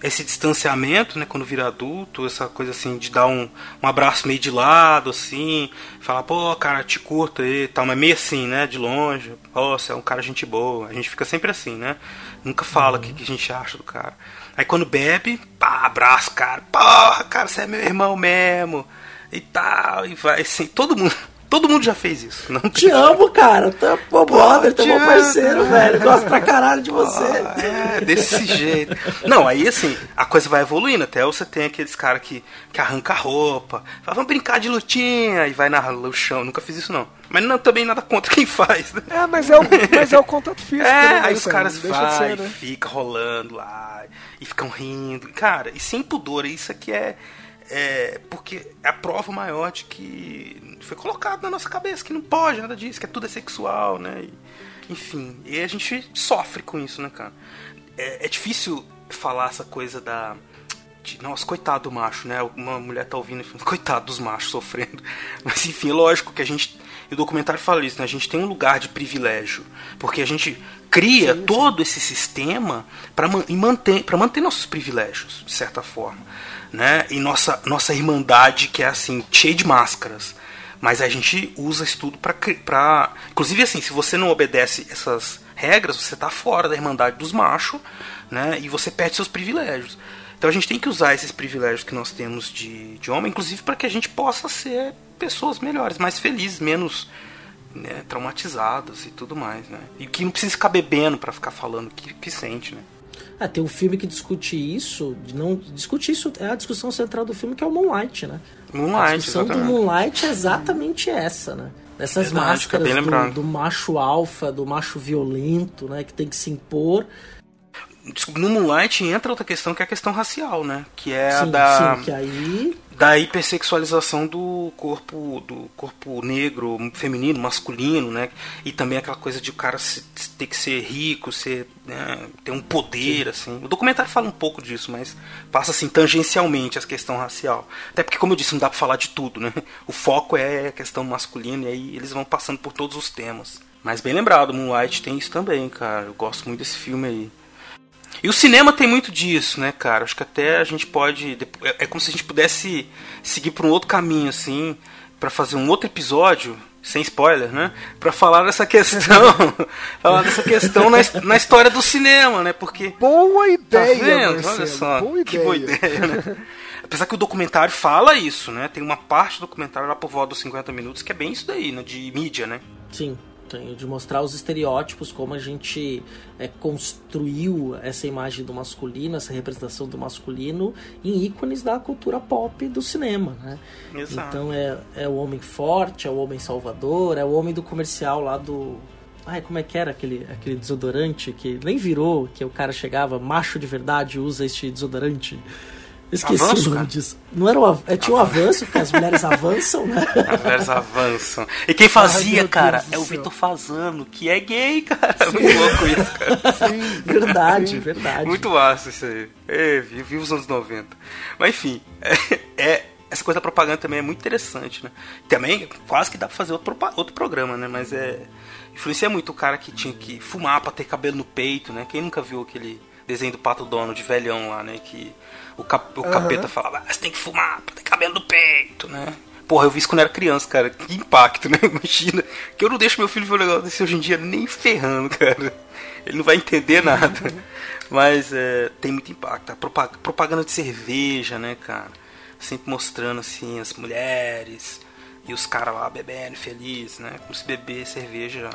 esse distanciamento, né, quando vira adulto, essa coisa assim de dar um, um abraço meio de lado, assim, falar, pô, cara, te curto aí tal, mas meio assim, né, de longe, pô, você é um cara gente boa, a gente fica sempre assim, né, nunca fala o uhum. que, que, a gente acha do cara. Aí quando bebe, pá, abraço, cara, porra, cara, você é meu irmão mesmo, e tal, e vai assim, todo mundo. Todo mundo já fez isso. Não te amo, cara. Tu é pô, brother, tu é meu parceiro, velho. Gosto pra caralho de você. é, desse jeito. Não, aí assim, a coisa vai evoluindo. Até você tem aqueles caras que, que arranca a roupa. Fala, vamos brincar de lutinha. E vai na, no chão. Nunca fiz isso, não. Mas não, também nada contra quem faz. Né? É, mas é o, mas é o contato físico. É, né, aí os caras vai, né? fica rolando lá. E ficam rindo. Cara, e sem pudor. Isso aqui é é, porque é a prova maior de que foi colocado na nossa cabeça que não pode nada disso, que é tudo é sexual, né? E, enfim, e a gente sofre com isso, né, cara? É, é difícil falar essa coisa da. De, nossa, coitado do macho, né? Uma mulher tá ouvindo e falando, coitado dos machos sofrendo. Mas enfim, lógico que a gente. E o documentário fala isso, né? A gente tem um lugar de privilégio. Porque a gente cria sim, sim. todo esse sistema para manter, manter nossos privilégios, de certa forma né? E nossa, nossa irmandade que é assim, cheia de máscaras. Mas a gente usa isso tudo pra, pra. Inclusive, assim, se você não obedece essas regras, você tá fora da irmandade dos machos, né? E você perde seus privilégios. Então a gente tem que usar esses privilégios que nós temos de, de homem, inclusive para que a gente possa ser pessoas melhores, mais felizes, menos né, traumatizadas e tudo mais, né? E que não precisa ficar bebendo para ficar falando que, que sente, né? Ah, tem um filme que discute isso, não discute isso, é a discussão central do filme que é o Moonlight, né? Moonlight, a discussão exatamente. do Moonlight é exatamente essa, né? Essas Verdade, máscaras do, do, macho alfa, do macho violento, né? Que tem que se impor. No Moonlight entra outra questão que é a questão racial, né? Que é sim, a da. Sim, que aí da hipersexualização do corpo do corpo negro, feminino, masculino, né? E também aquela coisa de o cara se, ter que ser rico, ser, né, ter um poder, Sim. assim. O documentário fala um pouco disso, mas passa assim tangencialmente a questão racial. Até porque, como eu disse, não dá pra falar de tudo, né? O foco é a questão masculina e aí eles vão passando por todos os temas. Mas bem lembrado, Moonlight tem isso também, cara. Eu gosto muito desse filme aí. E o cinema tem muito disso, né, cara? Acho que até a gente pode. É como se a gente pudesse seguir por um outro caminho, assim, para fazer um outro episódio, sem spoiler, né? Pra falar dessa questão. falar dessa questão na, na história do cinema, né? Porque. Boa Tá ideia, vendo? Marcelo. Olha só. Boa que boa ideia. ideia, né? Apesar que o documentário fala isso, né? Tem uma parte do documentário lá por volta dos 50 minutos que é bem isso daí, né? De mídia, né? Sim, tem de mostrar os estereótipos, como a gente é, construiu essa imagem do masculino, essa representação do masculino em ícones da cultura pop do cinema, né? Exato. Então é, é o homem forte, é o homem salvador, é o homem do comercial lá do. Ai, como é que era aquele, aquele desodorante que nem virou, que o cara chegava, macho de verdade usa este desodorante. Esqueci Avanço, o nome disso. Não era o, é, tinha um avanço, porque as mulheres avançam, né? As mulheres avançam. E quem fazia, meu cara, é o. Vitor Fazano, que é gay, cara. Muito louco isso, cara. Sim, Verdade, sim. verdade. Muito massa isso aí. É, vi- viva os anos 90. Mas enfim, é, é- essa coisa da propaganda também é muito interessante, né? Também quase que dá pra fazer outro, outro programa, né? Mas é. Influencia muito o cara que tinha que fumar pra ter cabelo no peito, né? Quem nunca viu aquele desenho do Pato Dono de velhão lá, né? Que o, cap- o capeta falava, ah, você tem que fumar pra ter cabelo no peito, né? Porra, eu vi isso quando era criança, cara. Que impacto, né? Imagina. Que eu não deixo meu filho ver um negócio desse hoje em dia nem ferrando, cara. Ele não vai entender nada. Mas é, tem muito impacto. A propa- propaganda de cerveja, né, cara? Sempre mostrando, assim, as mulheres e os caras lá bebendo, feliz, né? Como se beber cerveja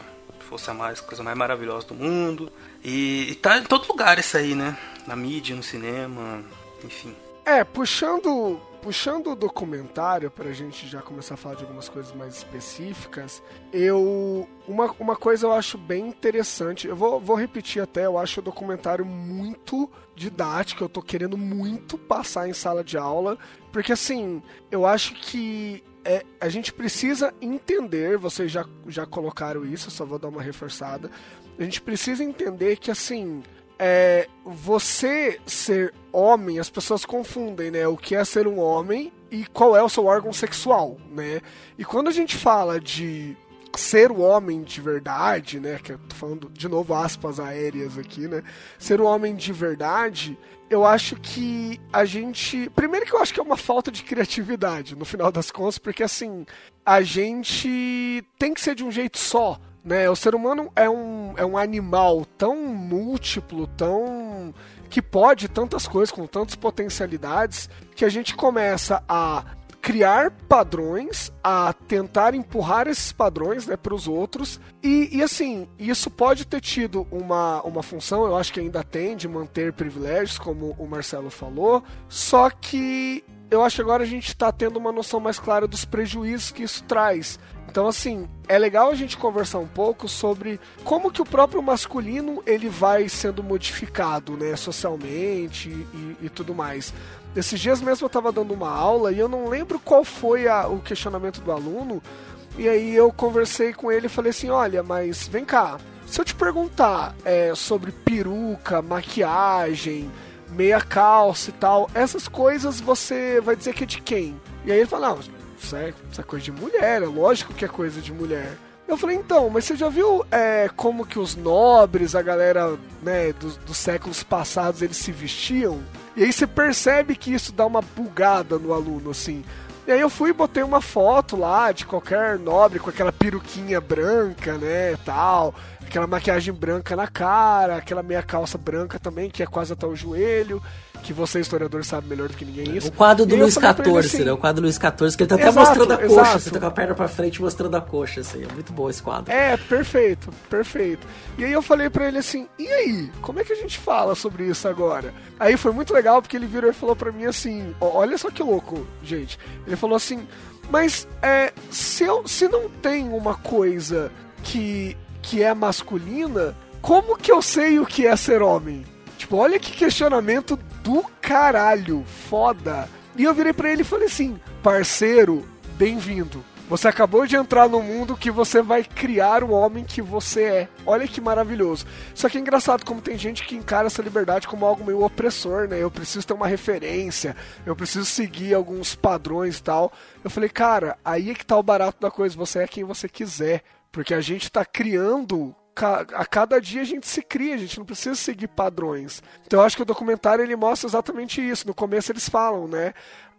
fosse a mais, coisa mais maravilhosa do mundo. E, e tá em todo lugar isso aí, né? Na mídia, no cinema, enfim. É, puxando, puxando o documentário, pra gente já começar a falar de algumas coisas mais específicas, eu. Uma, uma coisa eu acho bem interessante, eu vou, vou repetir até, eu acho o documentário muito didático, eu tô querendo muito passar em sala de aula, porque assim, eu acho que é, a gente precisa entender, vocês já, já colocaram isso, só vou dar uma reforçada. A gente precisa entender que assim, é, você ser homem, as pessoas confundem, né? O que é ser um homem e qual é o seu órgão sexual, né? E quando a gente fala de ser o homem de verdade, né? Que eu tô falando de novo aspas aéreas aqui, né? Ser o homem de verdade, eu acho que a gente. Primeiro que eu acho que é uma falta de criatividade, no final das contas, porque assim, a gente tem que ser de um jeito só. Né? O ser humano é um, é um animal tão múltiplo, tão. que pode tantas coisas, com tantas potencialidades, que a gente começa a criar padrões, a tentar empurrar esses padrões né, para os outros. E, e assim, isso pode ter tido uma, uma função, eu acho que ainda tem, de manter privilégios, como o Marcelo falou, só que eu acho que agora a gente está tendo uma noção mais clara dos prejuízos que isso traz. Então, assim, é legal a gente conversar um pouco sobre como que o próprio masculino ele vai sendo modificado, né, socialmente e, e tudo mais. Esses dias mesmo eu estava dando uma aula e eu não lembro qual foi a- o questionamento do aluno. E aí eu conversei com ele e falei assim, olha, mas vem cá, se eu te perguntar é, sobre peruca, maquiagem, meia calça e tal, essas coisas você vai dizer que é de quem? E aí ele fala, não, isso é, isso é coisa de mulher, é lógico que é coisa de mulher. Eu falei, então, mas você já viu é, como que os nobres, a galera né, dos, dos séculos passados, eles se vestiam? E aí você percebe que isso dá uma bugada no aluno, assim. E aí eu fui e botei uma foto lá de qualquer nobre com aquela peruquinha branca, né, tal, aquela maquiagem branca na cara, aquela meia calça branca também, que é quase até o joelho, que você, historiador, sabe melhor do que ninguém isso. O quadro do E Luiz XIV, assim, né? O quadro do Luiz XIV, que ele tá até Exato, mostrando a coxa, exato. você tá com a perna pra frente mostrando a coxa, assim. É muito bom esse quadro. É, perfeito, perfeito. E aí eu falei pra ele assim, e aí, como é que a gente fala sobre isso agora? Aí foi muito legal porque ele virou e falou pra mim assim, olha só que louco, gente. Ele falou assim, mas é, se, eu, se não tem uma coisa que, que é masculina, como que eu sei o que é ser homem? Tipo, olha que questionamento do caralho, foda. E eu virei pra ele e falei assim, parceiro, bem-vindo. Você acabou de entrar no mundo que você vai criar o homem que você é. Olha que maravilhoso. Só que é engraçado como tem gente que encara essa liberdade como algo meio opressor, né? Eu preciso ter uma referência, eu preciso seguir alguns padrões e tal. Eu falei, cara, aí é que tá o barato da coisa. Você é quem você quiser. Porque a gente tá criando a cada dia a gente se cria, a gente não precisa seguir padrões. Então eu acho que o documentário ele mostra exatamente isso. No começo eles falam, né?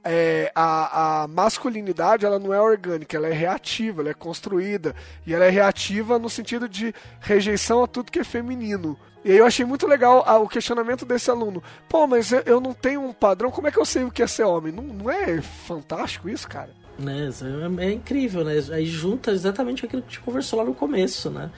É, a, a masculinidade ela não é orgânica, ela é reativa, ela é construída. E ela é reativa no sentido de rejeição a tudo que é feminino. E aí eu achei muito legal o questionamento desse aluno. Pô, mas eu, não tenho um padrão, como é que eu sei o que é ser homem? Não, não é fantástico isso, cara? Né, é, é incrível, né? Aí junta exatamente aquilo que a gente conversou lá no começo, né?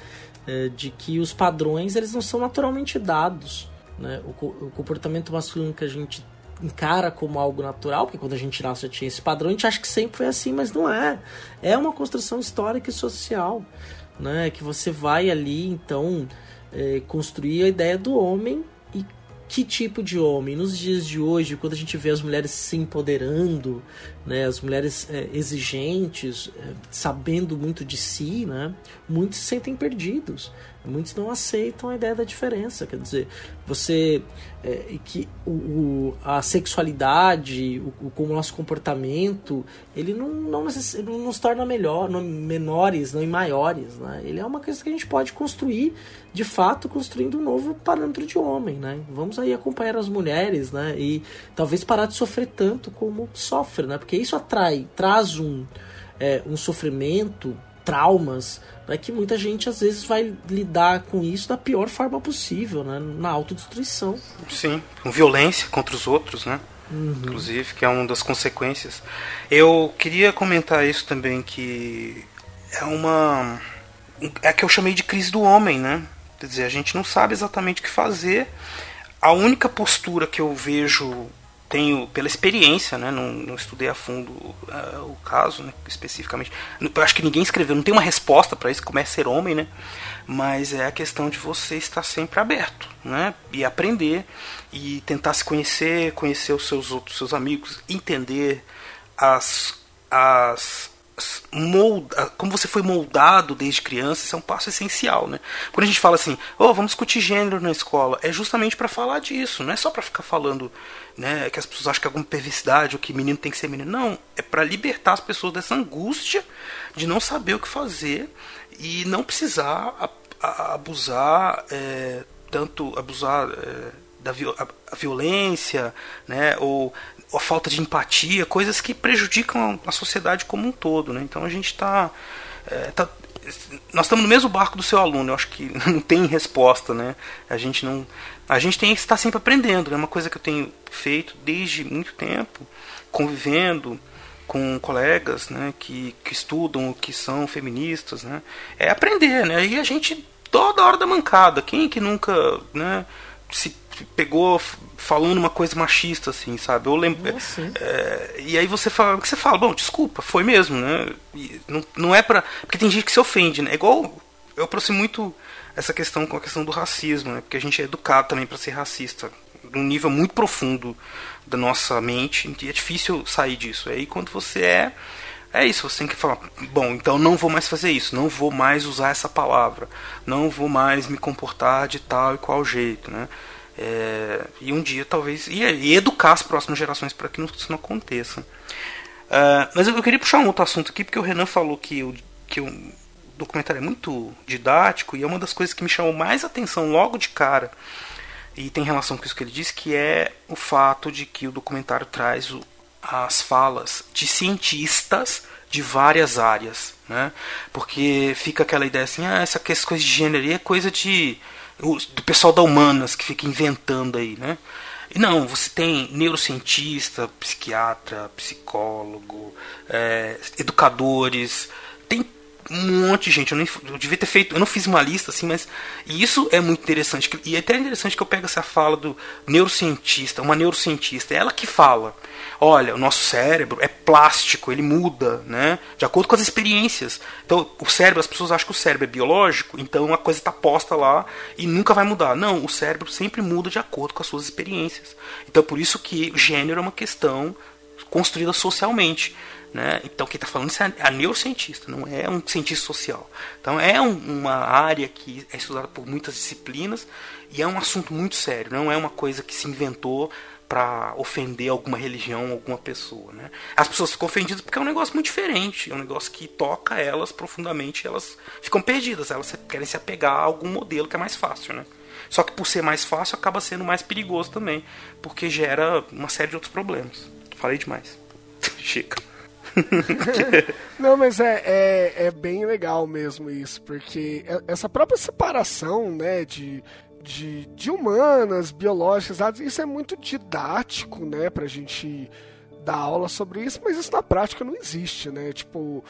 É, de que os padrões eles não são naturalmente dados, né? O, o comportamento masculino que a gente encara como algo natural, porque quando a gente nasce já tinha esse padrão, a gente acha que sempre foi assim, mas não é. É uma construção histórica e social, né? Que você vai ali, então, é, construir a ideia do homem que tipo de homem? Nos dias de hoje, quando a gente vê as mulheres se empoderando, né, as mulheres é, exigentes, é, sabendo muito de si, né, muitos se sentem perdidos. Muitos não aceitam a ideia da diferença. Quer dizer, você. É, que o, o- a sexualidade, o, o, nosso comportamento, ele não, não, não nos torna melhor, não, menores, não em maiores. Né? Ele é uma coisa que a gente pode construir, de fato, construindo um novo parâmetro de homem. Né? Vamos aí acompanhar as mulheres né? e talvez parar de sofrer tanto como sofre, né? porque isso atrai, traz um, é, um sofrimento, traumas, né, que muita gente às vezes vai lidar com isso da pior forma possível, né, na autodestruição. Sim, com violência contra os outros, né? Inclusive, que é uma das consequências. Eu queria comentar isso também, que é uma. É que eu chamei de crise do homem, né? Quer dizer, a gente não sabe exatamente o que fazer. A única postura que eu vejo, tenho pela experiência, né? Não, não estudei a fundo eh, o caso, né, especificamente. Eu acho que ninguém escreveu, não tem uma resposta para isso, como é ser homem, né? Mas é a questão de você estar sempre aberto, né? E aprender e tentar se conhecer, conhecer os seus outros seus amigos, entender as as molda, como você foi moldado desde criança, isso é um passo essencial, né? Quando a gente fala assim, oh, vamos discutir gênero na escola, é justamente para falar disso, não é só para ficar falando, né, que as pessoas acham que é alguma perversidade ou que menino tem que ser menino, não, é para libertar as pessoas dessa angústia de não saber o que fazer e não precisar abusar é, tanto abusar é, da violência, né, ou a falta de empatia, coisas que prejudicam a sociedade como um todo, né? Então a gente está tá, nós estamos no mesmo barco do seu aluno. Eu acho que não tem resposta, né? A gente não a gente tem que estar sempre aprendendo. É né? uma coisa que eu tenho feito desde muito tempo, convivendo com colegas, né, que, que estudam, que são feministas, né? É aprender, né? E a gente toda hora da mancada. Quem que nunca, né, se pegou falando uma coisa machista assim, sabe? Eu lembro Ah, sim. é, e aí você fala, que você fala, bom, desculpa, foi mesmo, né? E não, não é pra. Porque tem gente que se ofende, né? É igual. Eu aproximo muito essa questão com a questão do racismo, né? Porque a gente é educado também para ser racista, num nível muito profundo da nossa mente, e é difícil sair disso. Aí quando você é. É isso, você tem que falar, bom, então não vou mais fazer isso, não vou mais usar essa palavra, não vou mais me comportar de tal e qual jeito, né? É, e um dia talvez. E, e educar as próximas gerações para que isso não aconteça. Ah, mas eu, eu queria puxar um outro assunto aqui, porque o Renan falou que o, que o documentário é muito didático, e é uma das coisas que me chamou mais atenção logo de cara, e tem relação com isso que ele disse, que é o fato de que o documentário traz o- as falas de cientistas de várias áreas, né? Porque fica aquela ideia assim, ah, essa, coisa de gênero é coisa de do pessoal da humanas que fica inventando aí, né? E não, você tem neurocientista, psiquiatra, psicólogo, é, educadores, tem um monte de gente. Eu, nem, eu devia ter feito, eu não fiz uma lista assim, mas e isso é muito interessante. E é até interessante que eu pego essa fala do neurocientista, uma neurocientista, é ela que fala. Olha, o nosso cérebro é plástico, ele muda, né? De acordo com as experiências. Então, o cérebro, as pessoas acham que o cérebro é biológico, então a coisa está posta lá e nunca vai mudar. Não, o cérebro sempre muda de acordo com as suas experiências. Então, por isso que o gênero é uma questão construída socialmente. Né? Então quem está falando isso é a neurocientista, não é um cientista social. Então é um- uma área que é estudada por muitas disciplinas e é um assunto muito sério. Não é uma coisa que se inventou para ofender alguma religião, alguma pessoa, né? As pessoas ficam ofendidas porque é um negócio muito diferente, é um negócio que toca elas profundamente, elas ficam perdidas, elas querem se apegar a algum modelo que é mais fácil, né? Só que por ser mais fácil acaba sendo mais perigoso também, porque gera uma série de outros problemas. Falei demais. Chica. Não, mas é, é, é bem legal mesmo isso, porque é- essa própria separação, né, de, de, de humanas, biológicas, isso é muito didático, né, pra gente dar aula sobre isso, mas isso na prática não existe, né? Tipo,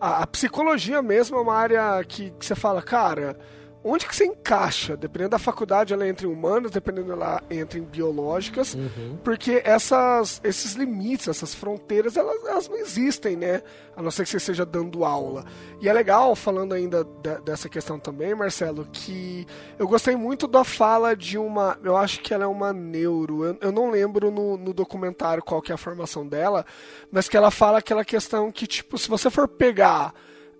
a, a psicologia mesmo é uma área que, que você fala, cara, onde que você encaixa? Dependendo da faculdade, ela entra em humanas, dependendo ela entra em biológicas, porque essas, esses limites, essas fronteiras, elas, elas não existem, né? A não ser que você esteja dando aula. E é legal, falando ainda de- dessa questão também, Marcelo, que eu gostei muito da fala de uma. Eu acho que ela é uma neuro. Eu, eu não lembro no, no documentário qual que é a formação dela, mas que ela fala aquela questão que, tipo, se você for pegar.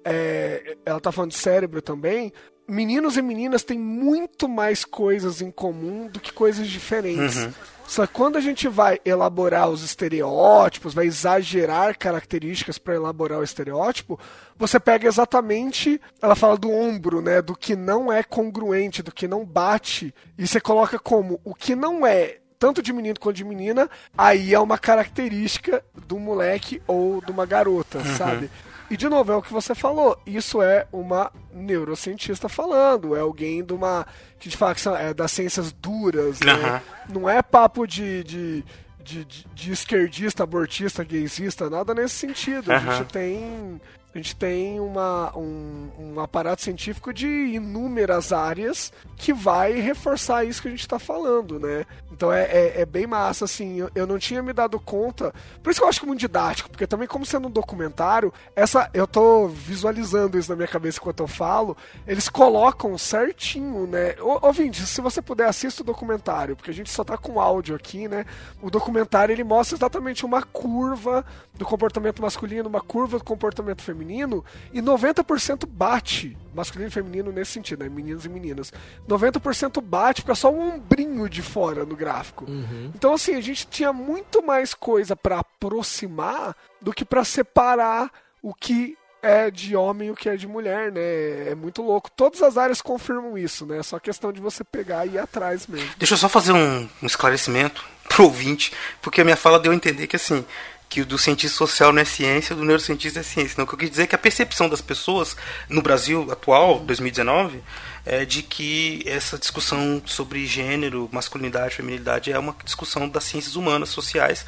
É, ela tá falando de cérebro também. Meninos e meninas têm muito mais coisas em comum do que coisas diferentes. Só que quando a gente vai elaborar os estereótipos, vai exagerar características para elaborar o estereótipo, você pega exatamente, ela fala do ombro, né, do que não é congruente, do que não bate, e você coloca como o que não é tanto de menino quanto de menina, aí é uma característica do moleque ou de uma garota, sabe? E de novo, é o que você falou, isso é uma neurocientista falando, é alguém de uma. que a que são, é das ciências duras, né? Aham. Não é papo de, de, de, de- de esquerdista, abortista, gaysista, nada nesse sentido. A Aham. gente tem. A gente tem uma, um, um aparato científico de inúmeras áreas que vai reforçar isso que a gente está falando, né? Então é, é, é bem massa, assim. Eu, eu não tinha me dado conta. Por isso que eu acho que é muito didático, porque também, como sendo um documentário, essa eu tô visualizando isso na minha cabeça enquanto eu falo. Eles colocam certinho, né? Ô, ouvinte, se você puder, assista o documentário, porque a gente só tá com áudio aqui, né? O documentário ele mostra exatamente uma curva do comportamento masculino, uma curva do comportamento feminino, e 90% bate masculino e feminino nesse sentido, né? Meninos e meninas. 90% bate, fica só um ombrinho de fora no gráfico. Então, assim, a gente tinha muito mais coisa pra aproximar do que pra separar o que é de homem e o que é de mulher, né? É muito louco. Todas as áreas confirmam isso, né? É só questão de você pegar e ir atrás mesmo. Deixa eu só fazer um, um esclarecimento pro ouvinte, porque a minha fala deu a entender que assim, que o do cientista social não é ciência, o do neurocientista é ciência. Não, o que eu quis dizer é que a percepção das pessoas no Brasil atual, 2019, é de que essa discussão sobre gênero, masculinidade, feminilidade é uma discussão das ciências humanas, sociais,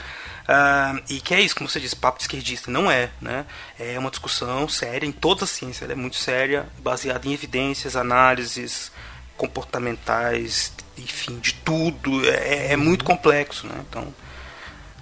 ah, e que é isso, como você disse, papo de esquerdista. Não é, né? É uma discussão séria em toda a ciência, ela é muito séria, baseada em evidências, análises, comportamentais, enfim, de tudo. É, é muito complexo, né? Então,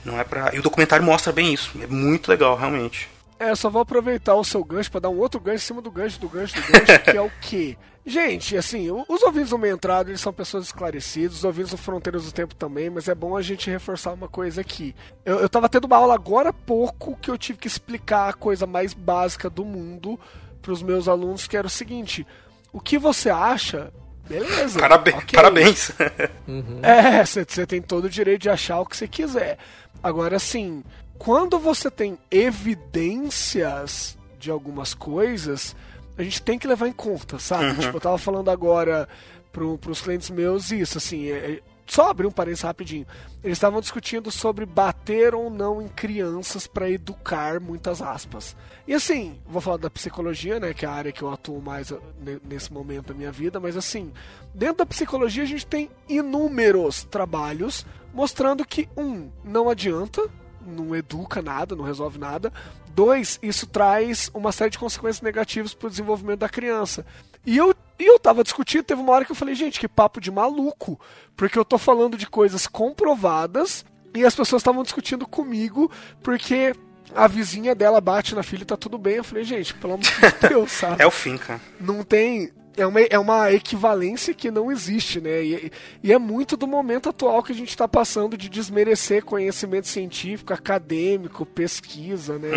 não é pra. E o documentário mostra bem isso. É muito legal, realmente. É, só vou aproveitar o seu gancho pra dar um outro gancho em cima do gancho do gancho do gancho, que é o quê? Gente, assim, os ouvintes do Meio Entrado, eles são pessoas esclarecidas, os ouvintes do Fronteiras do Tempo também, mas é bom a gente reforçar uma coisa aqui. Eu, eu tava tendo uma aula agora há pouco que eu tive que explicar a coisa mais básica do mundo pros meus alunos, que era o seguinte: o que você acha, beleza. Parabéns. ok. Parabéns. É, você tem todo o direito de achar o que você quiser. Agora, assim, quando você tem evidências de algumas coisas, a gente tem que levar em conta, sabe? Tipo, eu tava falando agora pro, pros clientes meus isso, assim, é- é- só abrir um parênteses rapidinho. Eles estavam discutindo sobre bater ou não em crianças para educar, muitas aspas. E assim, vou falar da psicologia, né, que é a área que eu atuo mais ne- nesse momento da minha vida, mas assim, dentro da psicologia a gente tem inúmeros trabalhos mostrando que um não adianta, não educa nada, não resolve nada. Dois, isso traz uma série de consequências negativas para o desenvolvimento da criança. E eu, e eu tava discutindo, teve uma hora que eu falei, gente, que papo de maluco, porque eu tô falando de coisas comprovadas e as pessoas estavam discutindo comigo porque a vizinha dela bate na filha e tá tudo bem. Eu falei, gente, pelo amor de Deus, sabe? É o fim, cara. não tem. É uma, é uma equivalência que não existe, né? E, e é muito do momento atual que a gente está passando de desmerecer conhecimento científico, acadêmico, pesquisa, né?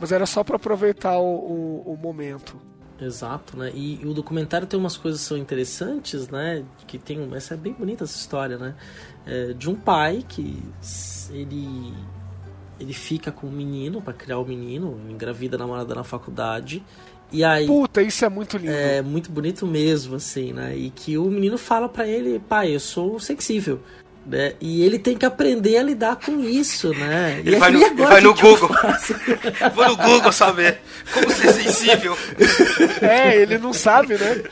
Mas era só para aproveitar o, o, o momento. Exato, né? E, e o documentário tem umas coisas que são interessantes, né? Que tem um, essa é bem bonita essa história, né? É, de um pai que ele ele fica com o menino para criar o menino, engravida a namorada na faculdade. E aí Puta, isso é muito lindo. é muito bonito mesmo, assim, né? E que o menino fala pra ele, pai, eu sou sensível. Né? E ele tem que aprender a lidar com isso, né? Ele e vai no- agora, ele vai no Google. Vou no Google saber como ser sensível. É, ele não sabe, né?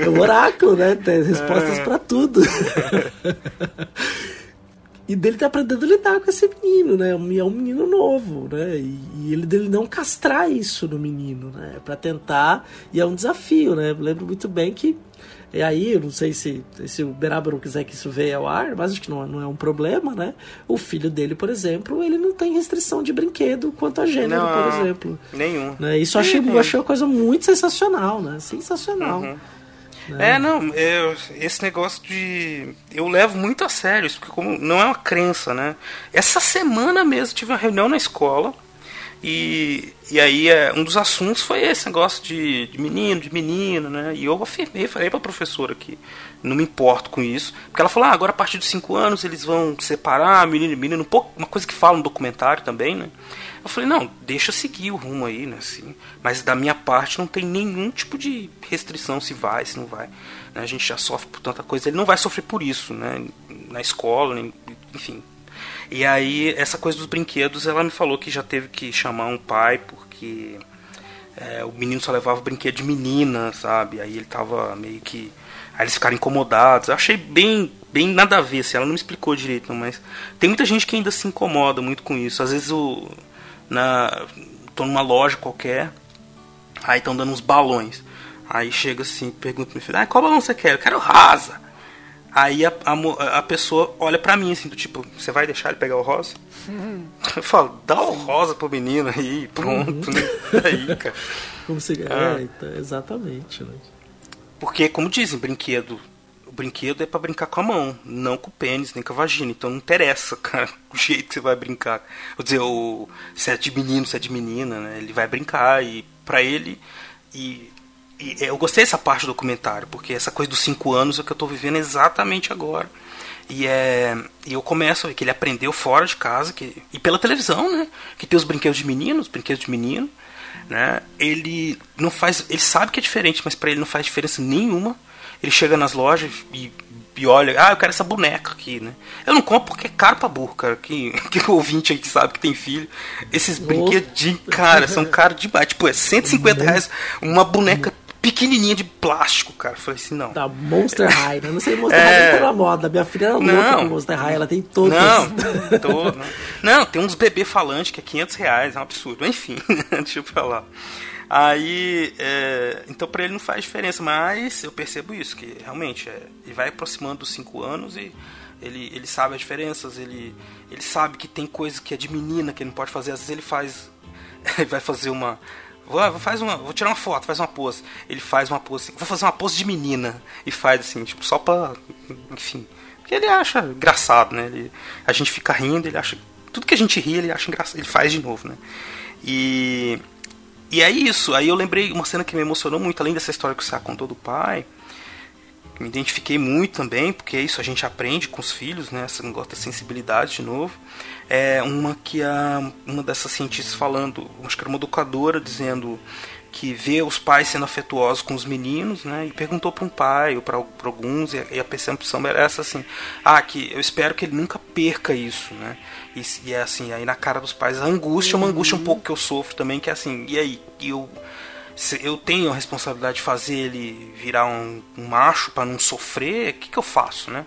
É o oráculo, né? Tem respostas pra tudo. E dele tá aprendendo a lidar com esse menino, né? E é um menino novo, né? E, e ele dele não castrar isso no menino, né? Pra tentar. E é um desafio, né? Eu lembro muito bem que. E aí, eu não sei se, se o Beraba não quiser que isso venha ao ar, mas acho que não, não é um problema, né? O filho dele, por exemplo, ele não tem restrição de brinquedo quanto a gênero, Não. por exemplo. Nenhum. Né? Isso eu achei, eu achei uma coisa muito sensacional, né? Sensacional. É, não, é, esse negócio de. Eu levo muito a sério isso, porque como não é uma crença, né? Essa semana mesmo tive uma reunião na escola e, e aí é, um dos assuntos foi esse negócio de, de menino, de menina, né? E eu afirmei, falei pra professora que não me importo com isso, porque ela falou, ah, agora a partir dos 5 anos eles vão separar menino e menino, um pouco, uma coisa que fala no documentário também, né? Eu falei, não, deixa seguir o rumo aí, né? Assim, mas da minha parte não tem nenhum tipo de restrição se vai, se não vai. né, A gente já sofre por tanta coisa. Ele não vai sofrer por isso, né? Na escola, enfim. E aí, essa coisa dos brinquedos, ela me falou que já teve que chamar um pai porque é, o menino só levava brinquedo de menina, sabe? Aí ele tava meio que. Aí eles ficaram incomodados. Eu achei bem, bem nada a ver, assim, ela não me explicou direito, mas tem muita gente que ainda se incomoda muito com isso. Às vezes o. Na, tô numa loja qualquer, aí estão dando uns balões. Aí chega assim, pergunta pro meu filho, ah, qual balão você quer? Eu quero rasa. Aí a, a, a pessoa olha pra mim assim, do tipo, você vai deixar ele pegar o rosa? Eu falo, dá o rosa pro menino aí, pronto, né? Aí, cara. Como se... Ah. É, então, exatamente, né? Porque, como dizem, brinquedo. O brinquedo é pra brincar com a mão, não com o pênis, nem com a vagina. Então não interessa, cara, o jeito que você vai brincar. Vou dizer, o, se é de menino, se é de menina, né? Ele vai brincar e pra ele. E, e eu gostei dessa parte do documentário, porque essa coisa dos 5 anos é o que eu tô vivendo exatamente agora. E, é, e eu começo a ver que ele aprendeu fora de casa, que, e pela televisão, né? Que tem os brinquedos de menino, os brinquedos de menino né? Ele não faz, ele sabe que é diferente, mas pra ele não faz diferença nenhuma. Ele chega nas lojas e, e olha, ah, eu quero essa boneca aqui, né? Eu não compro porque é caro pra burro, cara. Que, que ouvinte aí que sabe que tem filho. Esses brinquedinhos, cara, são caros demais. Tipo, é 150 reais uma boneca pequenininha de plástico, cara. Eu falei assim, não. Da Monster High, né? Não sei, Monster É. High tá na moda. Minha filha era louca Não. com Monster High, ela tem todas. Não, todo, não. não, tem uns bebê falante que é 500 reais, é um absurdo. Enfim, deixa eu falar. Aí, é, então pra ele não faz diferença, mas eu percebo isso, que realmente é, ele vai aproximando dos 5 anos e ele, ele sabe as diferenças, ele, ele sabe que tem coisa que é de menina que ele não pode fazer, às vezes ele faz, ele vai fazer uma, vou, faz uma, vou tirar uma foto, faz uma pose, ele faz uma pose, assim, vou fazer uma pose de menina e faz assim, tipo, só pra, enfim, porque ele acha engraçado, né, ele, a gente fica rindo, ele acha, tudo que a gente ri, ele acha engraçado, ele faz de novo, né, e e é isso, aí eu lembrei uma cena que me emocionou muito, além dessa história que você contou do pai. Me identifiquei muito também, porque é isso, a gente aprende com os filhos, né? Esse negócio da sensibilidade de novo. É uma que a, uma dessas cientistas falando, acho que era uma educadora, dizendo que vê os pais sendo afetuosos com os meninos, né? E perguntou para um pai ou para alguns, e a, e a percepção era essa assim: ah, que eu espero que ele nunca perca isso, né? E, e é assim, aí na cara dos pais, a angústia é uma angústia um pouco que eu sofro também, que é assim, e aí? Eu, eu tenho a responsabilidade de fazer ele virar um, um macho para não sofrer, o que, que eu faço, né?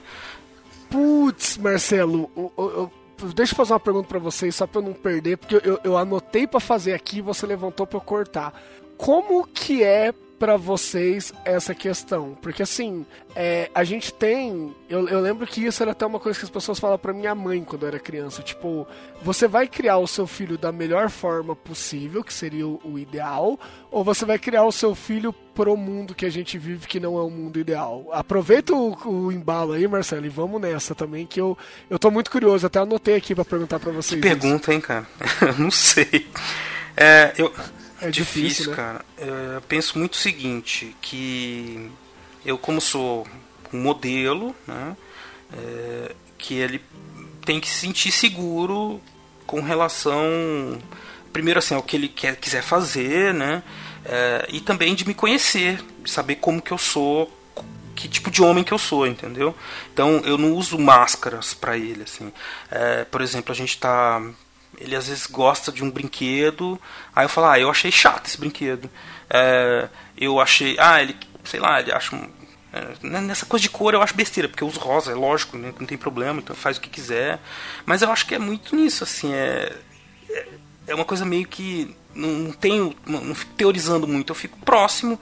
Putz, Marcelo, o- deixa eu fazer uma pergunta pra vocês, só pra eu não perder, porque eu, eu anotei pra fazer aqui e você levantou pra eu cortar. Como que é pra vocês essa questão? Porque assim, é, a gente tem. Eu, eu lembro que isso era até uma coisa que as pessoas falavam pra minha mãe quando eu era criança. Tipo, você vai criar o seu filho da melhor forma possível, que seria o, o ideal, ou você vai criar o seu filho pro mundo que a gente vive, que não é o mundo ideal. Aproveita o, o embalo aí, Marcelo, e vamos nessa também, que eu, eu tô muito curioso. Até anotei aqui pra perguntar pra vocês. Que isso. pergunta, hein, cara? não sei. É, eu. É difícil, né? cara. É, Eu penso muito o seguinte, que eu como sou um modelo, né, é, que ele tem que se sentir seguro com relação, primeiro assim, ao que ele quer, quiser fazer, né, é, e também de me conhecer, de saber como que eu sou, que tipo de homem que eu sou, entendeu? Então eu não uso máscaras pra ele, assim. É, por exemplo, a gente tá ele às vezes gosta de um brinquedo, aí eu falo, ah, eu achei chato esse brinquedo. É, eu achei, ah, ele, sei lá, ele acha é, nessa coisa de cor eu acho besteira, porque eu uso rosa, é lógico, né, não tem problema, então faz o que quiser. Mas eu acho que é muito nisso, assim, é, é, é uma coisa meio que não, tenho, não, fico teorizando muito, eu fico próximo,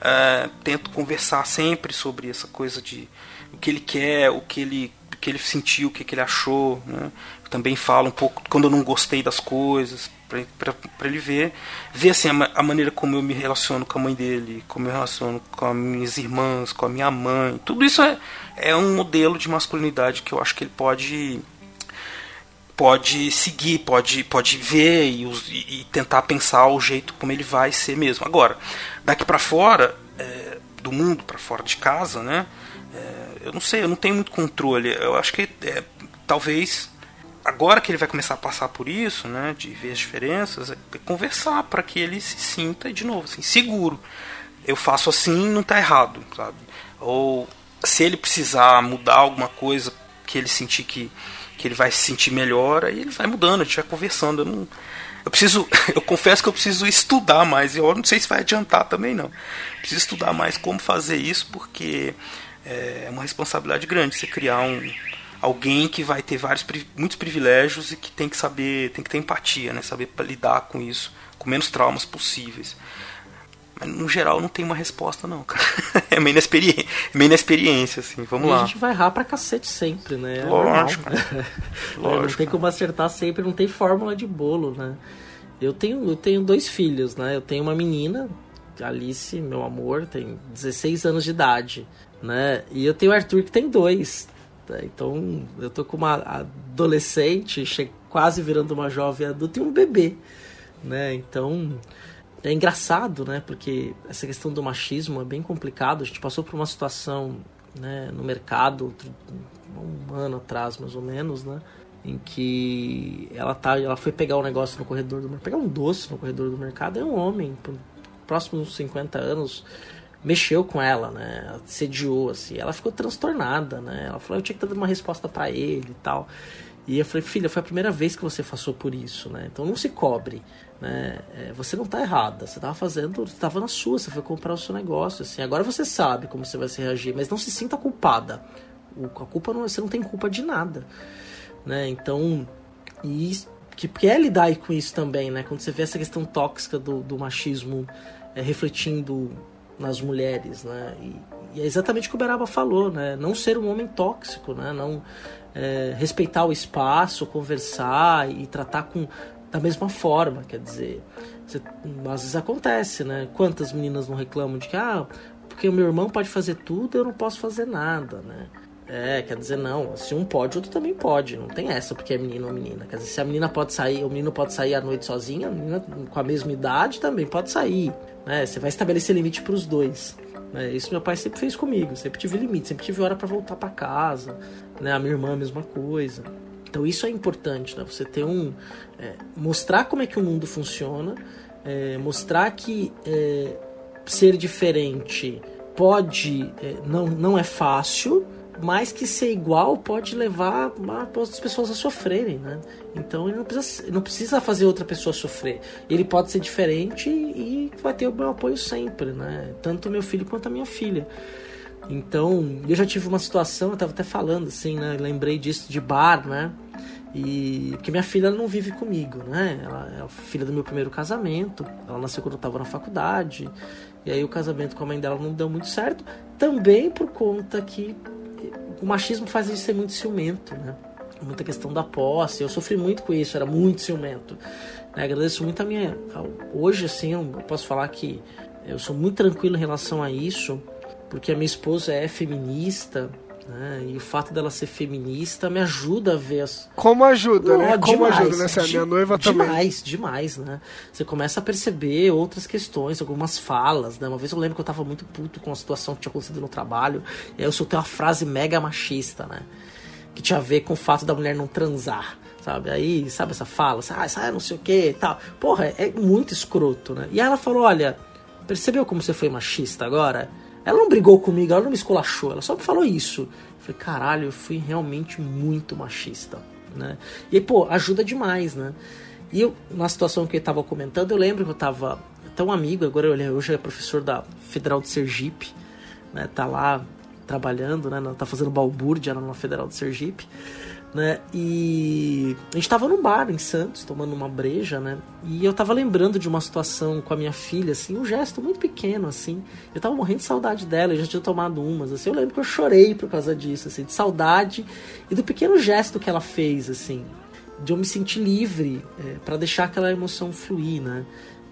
é, tento conversar sempre sobre essa coisa de o que ele quer, o que ele, que ele sentiu, o que, que ele achou, né? Também falo um pouco quando eu não gostei das coisas para ele ver ver assim a, a maneira como eu me relaciono com a mãe dele como eu relaciono com as minhas irmãs com a minha mãe. Tudo isso é, é um modelo de masculinidade que eu acho que ele pode pode seguir pode pode ver e, e- e tentar pensar o jeito como ele vai ser mesmo. Agora daqui para fora é, do mundo para fora de casa né é, eu não sei eu não tenho muito controle. Eu acho que é, talvez agora que ele vai começar a passar por isso, né, de ver as diferenças, é conversar para que ele se sinta de novo assim, seguro. Eu faço assim, não tá errado, sabe? Ou se ele precisar mudar alguma coisa que ele sentir que, que ele vai se sentir melhor, aí ele vai mudando, a gente vai conversando. Eu, não, eu preciso, eu confesso que eu preciso estudar mais. e Eu não sei se vai adiantar também não. Preciso estudar mais como fazer isso porque é uma responsabilidade grande você criar um alguém que vai ter vários muitos privilégios e que tem que saber tem que ter empatia né saber lidar com isso com menos traumas possíveis mas no geral não tem uma resposta não cara é meio na experiência meio na experiência assim vamos E a lá gente vai errar pra cacete sempre, né? É Lógico. normal. Não Lógico. tem como acertar sempre, não tem fórmula de bolo, né? Eu tenho, eu tenho dois filhos, né? Eu tenho uma menina, Alice, meu amor, tem 16 anos de idade, né? E eu tenho o Arthur que tem dois. Tá? Então eu tô com uma adolescente, quase virando uma jovem adulta e um bebê, né? Então é engraçado, né? Porque essa questão do machismo é bem complicado. A gente passou por uma situação né, no mercado um ano atrás, mais ou menos, né? Em que ela tá, ela foi pegar um negócio no corredor do mercado, pegar um doce no corredor do mercado, é um homem, próximo dos 50 anos, mexeu com ela, né? Sediou, assim. Ela ficou transtornada, né? Ela falou, eu tinha que dado uma resposta para ele e tal. E eu falei, filha, foi a primeira vez que você passou por isso, né? Então não se cobre, né? É, você não tá errada, você tava fazendo, você tava na sua, você foi comprar o seu negócio, assim. Agora você sabe como você vai se reagir, mas não se sinta culpada. A culpa não, você não tem culpa de nada, né? Então, e que, que é lidar com isso também, né? Quando você vê essa questão tóxica do, do machismo é, refletindo nas mulheres, né? E, e é exatamente o que o Beraba falou, né? Não ser um homem tóxico, né? Não é, respeitar o espaço, conversar e tratar com da mesma forma, quer dizer, você- às vezes acontece, né? Quantas meninas não reclamam de que ah, porque o meu irmão pode fazer tudo, eu não posso fazer nada, né? É, quer dizer, não, se um pode, outro também pode. Não tem essa porque é menino ou menina. Quer dizer, se a menina pode sair, o menino pode sair à noite sozinha, a menina com a mesma idade também pode sair. Né? Você vai estabelecer limite para os dois. né? Isso meu pai sempre fez comigo. Sempre tive limite, sempre tive hora para voltar para casa. Né? A minha irmã, a mesma coisa. Então isso é importante, né? Você ter um. é, mostrar como é que o mundo funciona, é, mostrar que é, ser diferente pode. é, não, não é fácil, mas que ser igual pode levar outras pessoas a sofrerem, né? Então ele não precisa, não precisa fazer outra pessoa sofrer. Ele pode ser diferente e vai ter o meu apoio sempre, né? Tanto meu filho quanto a minha filha. Então, eu já tive uma situação, eu tava até falando assim, né? Lembrei disso de bar, né? E porque minha filha não vive comigo, né? Ela é filha do meu primeiro casamento. Ela nasceu quando eu tava na faculdade. E aí o casamento com a mãe dela não deu muito certo, também por conta que o machismo faz gente ser muito ciumento, né? Muita questão da posse. Eu sofri muito com isso, era muito ciumento. né? Agradeço muito a minha. Hoje, assim, eu posso falar que eu sou muito tranquilo em relação a isso, porque a minha esposa é feminista, Né? E o fato dela ser feminista me ajuda a ver as. Como ajuda, né? Oh, Como demais, ajuda, né? Se a de- minha noiva também. Demais, demais, né? Você começa a perceber outras questões, algumas falas, né? Uma vez eu lembro que eu tava muito puto com a situação que tinha acontecido no trabalho, e aí eu soltei uma frase mega machista, né? Que tinha a ver com o fato da mulher não transar, sabe? Aí, sabe essa fala? Ah, essa não sei o que e tal. Porra, é muito escroto, né? E aí ela falou: olha, percebeu como você foi machista agora? Ela não brigou comigo, ela não me esculachou, ela só me falou isso. Eu falei, caralho, eu fui realmente muito machista, né? E aí, pô, ajuda demais, né? E eu, na situação que eu tava comentando, eu lembro que eu tava um amigo, agora ele hoje é professor da Federal de Sergipe, né? Tá lá trabalhando, né? Tá fazendo balbúrdia lá na Federal de Sergipe, né? E a gente tava num bar em Santos, tomando uma breja, né? E eu tava lembrando de uma situação com a minha filha, assim, um gesto muito pequeno, assim. Eu tava morrendo de saudade dela, eu já tinha tomado umas, assim. Eu lembro que eu chorei por causa disso, assim, de saudade e do pequeno gesto que ela fez, assim, de eu me sentir livre é, para deixar aquela emoção fluir, né?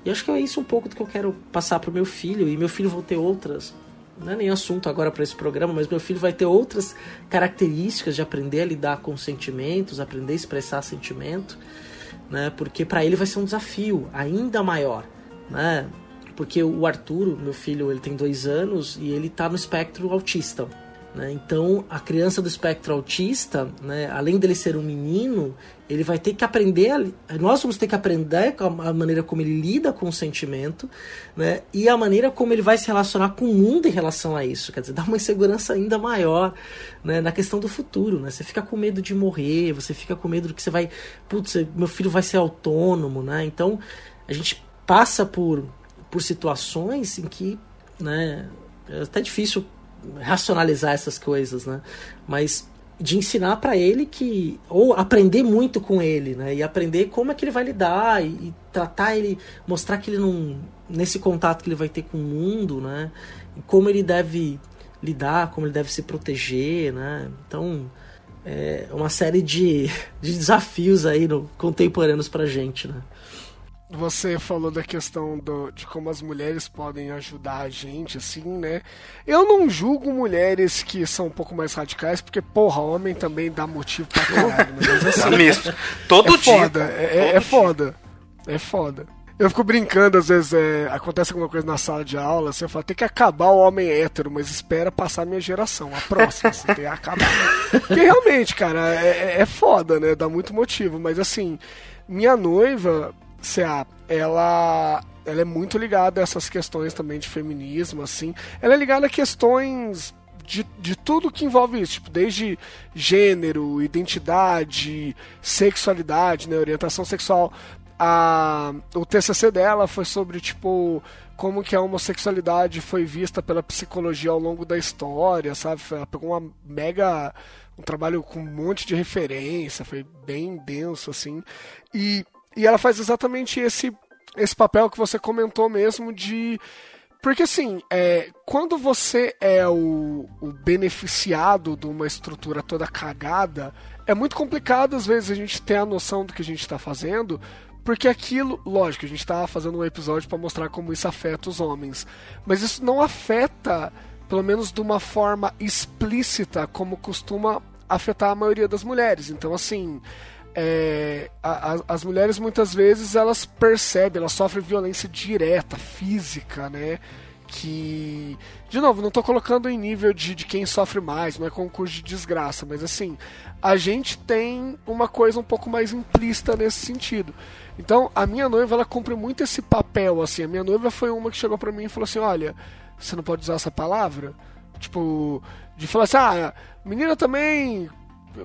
E acho que é isso um pouco do que eu quero passar pro meu filho, e meu filho vai ter outras não é nem assunto agora para esse programa, mas meu filho vai ter outras características de aprender a lidar com sentimentos, aprender a expressar sentimento, né? Porque para ele vai ser um desafio ainda maior, né? Porque o Arturo, meu filho, ele tem dois anos e ele tá no espectro autista. Né? Então, a criança do espectro autista, né, além dele ser um menino, ele vai ter que aprender. A, nós vamos ter que aprender a maneira como ele lida com o sentimento né, e a maneira como ele vai se relacionar com o mundo em relação a isso. Quer dizer, dá uma insegurança ainda maior né, na questão do futuro. Né? Você fica com medo de morrer, você fica com medo de que você vai. Putz, meu filho vai ser autônomo. Né? Então, a gente passa por, por situações em que. Né, é até difícil racionalizar essas coisas, né? Mas de ensinar para ele que ou aprender muito com ele, né? E aprender como é que ele vai lidar e, e, tratar ele, mostrar que ele não nesse contato que ele vai ter com o mundo, né? E como ele deve lidar, como ele deve se proteger, né? Então é uma série de, de desafios aí no, contemporâneos pra gente, né? Você falou da questão do, de como as mulheres podem ajudar a gente, assim, né? Eu não julgo mulheres que são um pouco mais radicais, porque, porra, homem também dá motivo pra caralho. Mas, assim, Dá mesmo. Todo é dia. Foda, é, é, é foda. É foda. Eu fico brincando, às vezes é, acontece alguma coisa na sala de aula, assim, eu falo, tem que acabar o homem hétero, mas espera passar a minha geração, a próxima, assim, tem que acabar. Porque realmente, cara, é, é foda, né? Dá muito motivo. Mas assim, minha noiva, CA, ela, ela é muito ligada a essas questões também de feminismo, assim. Ela é ligada a questões de, de tudo que envolve isso, tipo, desde gênero, identidade, sexualidade, né, orientação sexual. A, o TCC dela foi sobre, tipo, como que a homossexualidade foi vista pela psicologia ao longo da história, sabe? Ela pegou uma mega... um trabalho com um monte de referência, foi bem denso, assim. E, e ela faz exatamente esse, esse papel que você comentou mesmo de... Porque assim, é, quando você é o, o beneficiado de uma estrutura toda cagada, é muito complicado às vezes a gente ter a noção do que a gente está fazendo, porque aquilo, lógico, a gente está fazendo um episódio para mostrar como isso afeta os homens, mas isso não afeta, pelo menos de uma forma explícita, como costuma afetar a maioria das mulheres. Então, assim, é, a, a, as mulheres muitas vezes elas percebem, elas sofrem violência direta, física, né? Que, de novo, não estou colocando em nível de, de quem sofre mais, não é concurso de desgraça, mas assim, a gente tem uma coisa um pouco mais implícita nesse sentido. Então, a minha noiva, ela cumpre muito esse papel, assim. A minha noiva foi uma que chegou pra mim e falou assim: olha, você não pode usar essa palavra? Tipo, de falar assim: ah, menina também.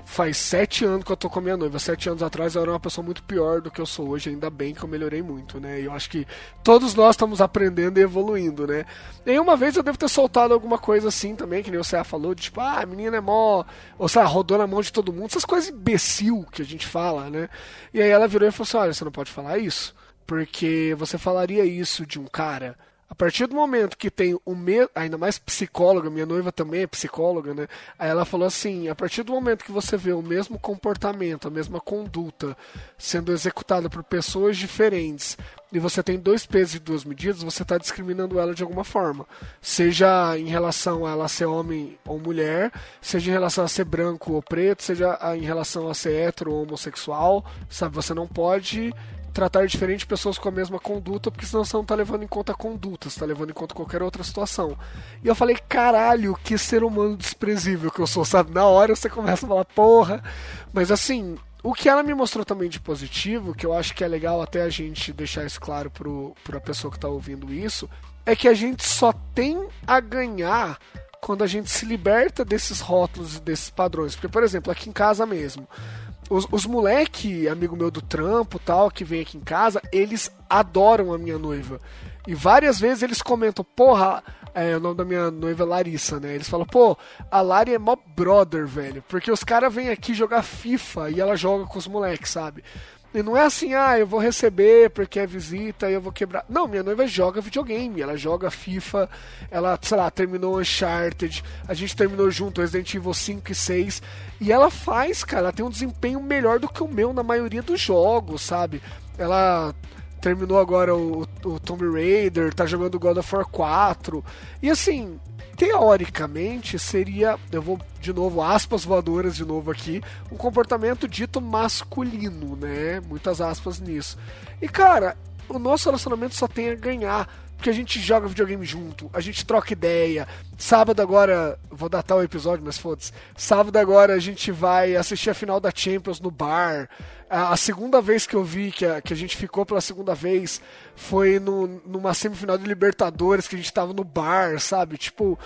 Faz sete anos que eu tô com a minha noiva. Sete anos atrás eu era uma pessoa muito pior do que eu sou hoje. Ainda bem que eu melhorei muito, né? E eu acho que todos nós estamos aprendendo e evoluindo, né? E uma vez eu devo ter soltado alguma coisa assim também, que nem o Cé falou, de tipo, ah, a menina é mó. Ou seja, rodou na mão de todo mundo. Essas coisas imbecil que a gente fala, né? E aí ela virou e falou assim: olha, você não pode falar isso. Porque você falaria isso de um cara A partir do momento que tem o mesmo, ainda mais psicóloga, minha noiva também é psicóloga, né? Aí ela falou assim: a partir do momento que você vê o mesmo comportamento, a mesma conduta sendo executada por pessoas diferentes, e você tem dois pesos e duas medidas, você está discriminando ela de alguma forma. Seja em relação a ela ser homem ou mulher, seja em relação a ser branco ou preto, seja em relação a ser hétero ou homossexual, sabe? Você não pode tratar diferente pessoas com a mesma conduta, porque senão você não tá levando em conta a conduta, você tá levando em conta qualquer outra situação. E eu falei, caralho, que ser humano desprezível que eu sou, sabe? Na hora você começa a falar, porra. Mas assim, o que ela me mostrou também de positivo, que eu acho que é legal até a gente deixar isso claro pro, pra pessoa que tá ouvindo isso, é que a gente só tem a ganhar quando a gente se liberta desses rótulos e desses padrões. Porque, por exemplo, aqui em casa mesmo, os, os moleque, amigo meu do trampo tal, que vem aqui em casa, eles adoram a minha noiva. E várias vezes eles comentam, porra, é, o nome da minha noiva é Larissa, né? Eles falam, pô, a Lari é mó brother, velho. Porque os caras vêm aqui jogar FIFA e ela joga com os moleques, sabe? E não é assim, ah, eu vou receber porque é visita e eu vou quebrar. Não, minha noiva joga videogame, ela joga FIFA, ela, sei lá, terminou Uncharted, a gente terminou junto Resident Evil 5 e 6. E ela faz, cara, ela tem um desempenho melhor do que o meu na maioria dos jogos, sabe? Ela terminou agora o, o Tomb Raider, tá jogando God of War 4. E assim, teoricamente seria, eu vou de novo, aspas voadoras de novo aqui, um comportamento dito masculino, né? Muitas aspas nisso. E cara, o nosso relacionamento só tem a ganhar. Porque a gente joga videogame junto, a gente troca ideia. Sábado agora, vou datar o episódio, mas foda-se. Sábado agora a gente vai assistir a final da Champions no bar. A, a segunda vez que eu vi que a, que a gente ficou pela segunda vez foi no, numa semifinal de Libertadores que a gente tava no bar, sabe? Tipo,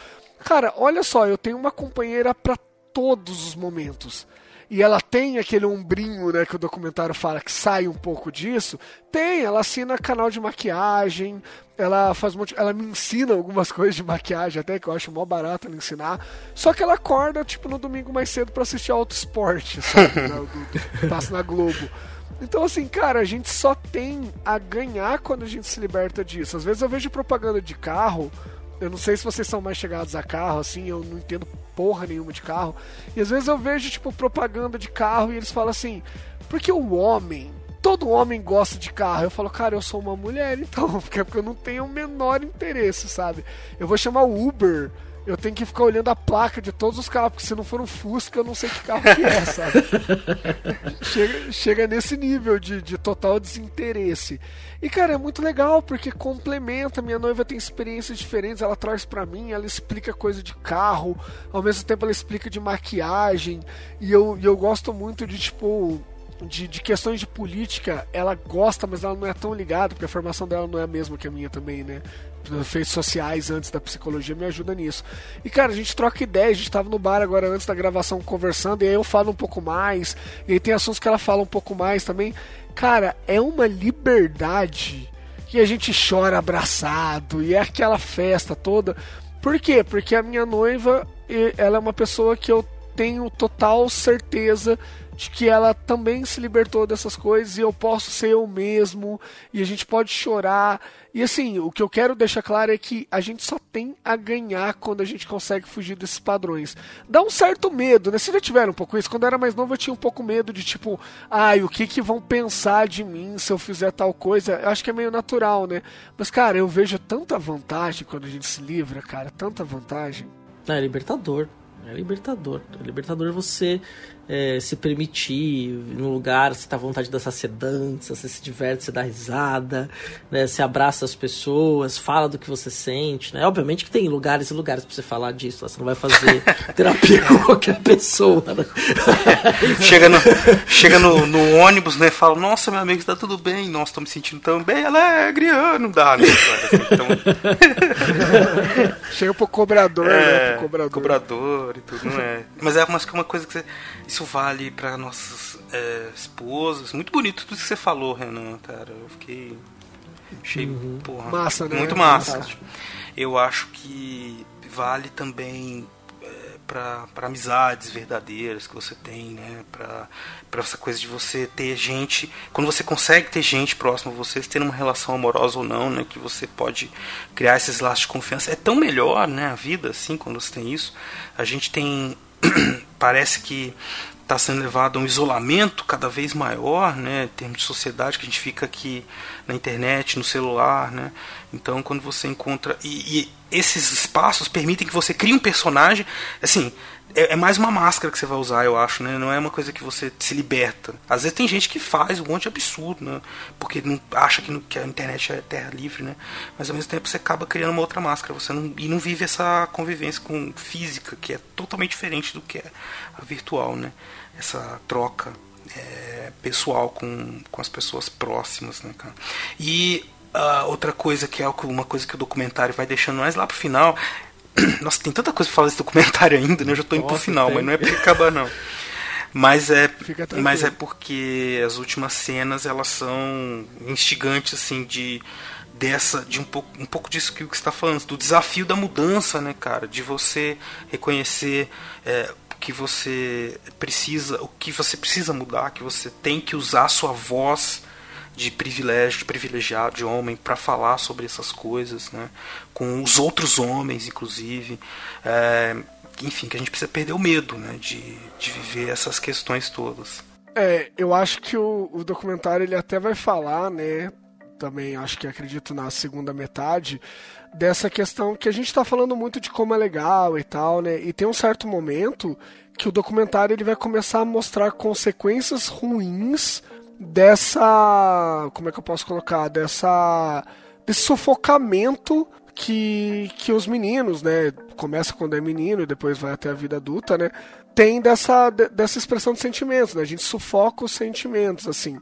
cara, olha só, eu tenho uma companheira para todos os momentos e ela tem aquele ombrinho, né, que o documentário fala que sai um pouco disso. Tem, ela assina canal de maquiagem, ela faz um monte, ela me ensina algumas coisas de maquiagem até que eu acho mó barato ela ensinar. Só que ela acorda tipo no domingo mais cedo para assistir Auto Esporte, sabe, né, do, passa na Globo. Então, assim, cara, a gente só tem a ganhar quando a gente se liberta disso. Às vezes eu vejo propaganda de carro, eu não sei se vocês são mais chegados a carro, assim, eu não entendo porra nenhuma de carro. E às vezes eu vejo, tipo, propaganda de carro e eles falam assim, porque o homem, todo homem gosta de carro. Eu falo, cara, eu sou uma mulher, então, porque eu não tenho o menor interesse, sabe? Eu vou chamar o Uber eu tenho que ficar olhando a placa de todos os carros, porque se não for um Fusca, eu não sei que carro que é, sabe? chega, chega nesse nível de, de total desinteresse. E, cara, é muito legal, porque complementa. Minha noiva tem experiências diferentes, ela traz para mim, ela explica coisa de carro, ao mesmo tempo ela explica de maquiagem, e eu, e eu gosto muito de, tipo, de, de, questões de política, ela gosta, mas ela não é tão ligada, porque a formação dela não é a mesma que a minha também, né? Feitos sociais antes da psicologia me ajuda nisso. E cara, a gente troca ideias, a gente tava no bar agora antes da gravação conversando, e aí eu falo um pouco mais, e aí tem assuntos que ela fala um pouco mais também. Cara, é uma liberdade que a gente chora abraçado, e é aquela festa toda. Por quê? Porque a minha noiva, ela é uma pessoa que eu tenho total certeza de que ela também se libertou dessas coisas e eu posso ser eu mesmo e a gente pode chorar. E assim, o que eu quero deixar claro é que a gente só tem a ganhar quando a gente consegue fugir desses padrões. Dá um certo medo, né? Se já tiveram um pouco isso, quando eu era mais novo eu tinha um pouco medo de tipo, ai, o que que vão pensar de mim se eu fizer tal coisa? Eu acho que é meio natural, né? Mas cara, eu vejo tanta vantagem quando a gente se livra, cara, tanta vantagem. É libertador. É libertador. É libertador você é, se permitir no lugar, você tá à vontade de dançar, você dança, você se diverte, você dá risada, né? Você abraça as pessoas, fala do que você sente, né? Obviamente que tem lugares e lugares pra você falar disso, você não vai fazer terapia com qualquer pessoa. Né? chega no, chega no, no, ônibus, né? Fala, nossa, meu amigo, está tudo bem? Nossa, tô me sentindo tão bem alegre, ah, não dá, né? Então... chega pro cobrador, né? é, né? Pro cobrador. cobrador e tudo, não é? Mas é uma, uma coisa que você isso vale para nossas é, esposas. Muito bonito tudo que você falou, Renan, cara. Eu fiquei. Achei, uhum. porra, massa, né? muito massa. Eu acho que vale também é, para amizades verdadeiras que você tem, né? Para essa coisa de você ter gente, quando você consegue ter gente próxima a você, tendo uma relação amorosa ou não, né? Que você pode criar esses laços de confiança. É tão melhor, né? A vida, assim, quando você tem isso. A gente tem parece que está sendo levado a um isolamento cada vez maior, né, em termos de sociedade, que a gente fica aqui na internet, no celular, né? Então, quando você encontra e, e esses espaços permitem que você crie um personagem, assim, é, é, mais uma máscara que você vai usar, eu acho, né? Não é uma coisa que você se liberta. Às vezes tem gente que faz um monte de absurdo, né? Porque não acha que, que a internet é terra livre, né? Mas ao mesmo tempo você acaba criando uma outra máscara. Você não, e não vive essa convivência com física, que é totalmente diferente do que é a virtual, né? Essa troca é, pessoal com, com as pessoas próximas, né, cara? E uh, outra coisa que é uma coisa que o documentário vai deixando mais lá pro final nossa, tem tanta coisa pra falar desse documentário ainda, né? Eu já tô indo pro final, tem. mas não é porque acabar, não. Mas é, mas é porque as últimas cenas elas são instigantes assim de dessa de um pouco um pouco disso que você está falando do desafio da mudança, né, cara, de você reconhecer é, que você precisa o que você precisa mudar, que você tem que usar a sua voz de privilégio, de privilegiado, de homem, para falar sobre essas coisas, né? com os outros homens, inclusive. É, enfim, que a gente precisa perder o medo né? de, de viver essas questões todas. É, eu acho que o, o documentário ele até vai falar, né? Também acho que acredito na segunda metade, dessa questão que a gente está falando muito de como é legal e tal, né? E tem um certo momento que o documentário ele vai começar a mostrar consequências ruins dessa. Como é que eu posso colocar? Dessa. desse sufocamento que, que os meninos, né? Começa quando é menino e depois vai até a vida adulta, né? Tem dessa, dessa expressão de sentimentos, né? A gente sufoca os sentimentos, assim.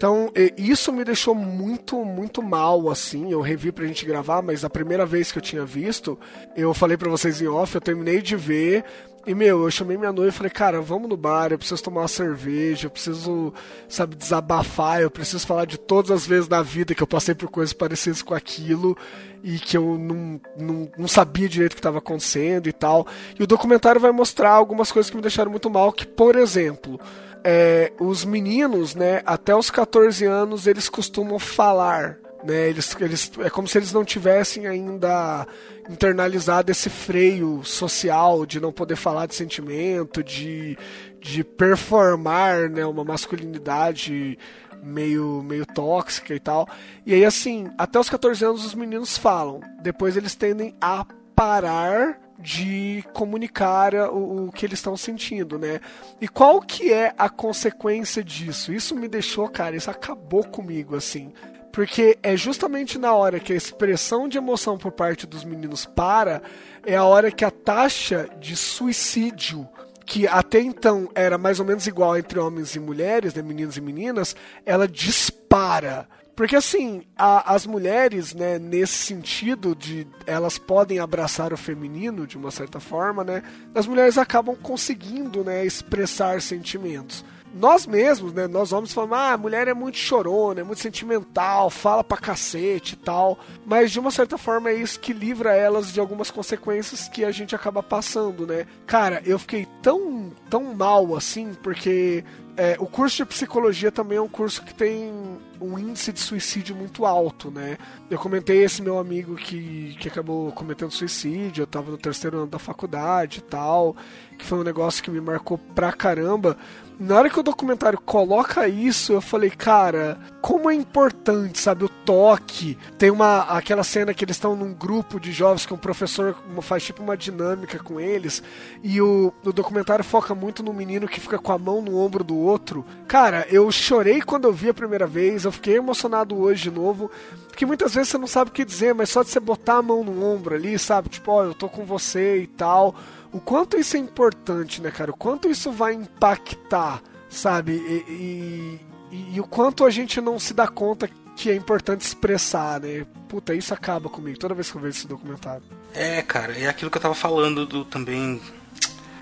Então, isso me deixou muito, muito mal, assim. Eu revi pra gente gravar, mas a primeira vez que eu tinha visto, eu falei para vocês em off, eu terminei de ver, e, meu, eu chamei minha noiva e falei, cara, vamos no bar, eu preciso tomar uma cerveja, eu preciso, sabe, desabafar, eu preciso falar de todas as vezes na vida que eu passei por coisas parecidas com aquilo e que eu não, não, não sabia direito o que estava acontecendo e tal. E o documentário vai mostrar algumas coisas que me deixaram muito mal, que, por exemplo, é, os meninos, né, até os 14 anos, eles costumam falar né? Eles, eles, é como se eles não tivessem ainda internalizado esse freio social de não poder falar de sentimento, de, de performar né, uma masculinidade meio, meio tóxica e tal. E aí, assim, até os 14 anos os meninos falam, depois eles tendem a parar de comunicar o, o, que eles estão sentindo, né? E qual que é a consequência disso? Isso me deixou, cara, isso acabou comigo, assim. Porque é justamente na hora que a expressão de emoção por parte dos meninos para, é a hora que a taxa de suicídio, que até então era mais ou menos igual entre homens e mulheres, né, meninos e meninas, ela dispara. Porque assim, a, as mulheres, né, nesse sentido de elas podem abraçar o feminino de uma certa forma, né, as mulheres acabam conseguindo, né, expressar sentimentos nós mesmos, né, nós homens falamos, ah, a mulher é muito chorona, é muito sentimental, fala pra cacete e tal, mas de uma certa forma é isso que livra elas de algumas consequências que a gente acaba passando, né? Cara, eu fiquei tão, tão mal assim, porque é, o curso de psicologia também é um curso que tem um índice de suicídio muito alto, né? Eu comentei esse meu amigo que, que acabou cometendo suicídio, eu tava no terceiro ano da faculdade e tal, que foi um negócio que me marcou pra caramba na hora que o documentário coloca isso, eu falei, cara, como é importante, sabe, o toque. Tem uma aquela cena que eles estão num grupo de jovens que um professor faz tipo uma dinâmica com eles e o, o documentário foca muito no menino que fica com a mão no ombro do outro. Cara, eu chorei quando eu vi a primeira vez, eu fiquei emocionado hoje de novo, porque muitas vezes você não sabe o que dizer, mas só de você botar a mão no ombro ali, sabe, tipo, ó, oh, eu tô com você e tal o quanto isso é importante, né, cara? O quanto isso vai impactar, sabe? E, e, e, o quanto a gente não se dá conta que é importante expressar, né? Puta, isso acaba comigo toda vez que eu vejo esse documentário. É, cara, é aquilo que eu tava falando do também.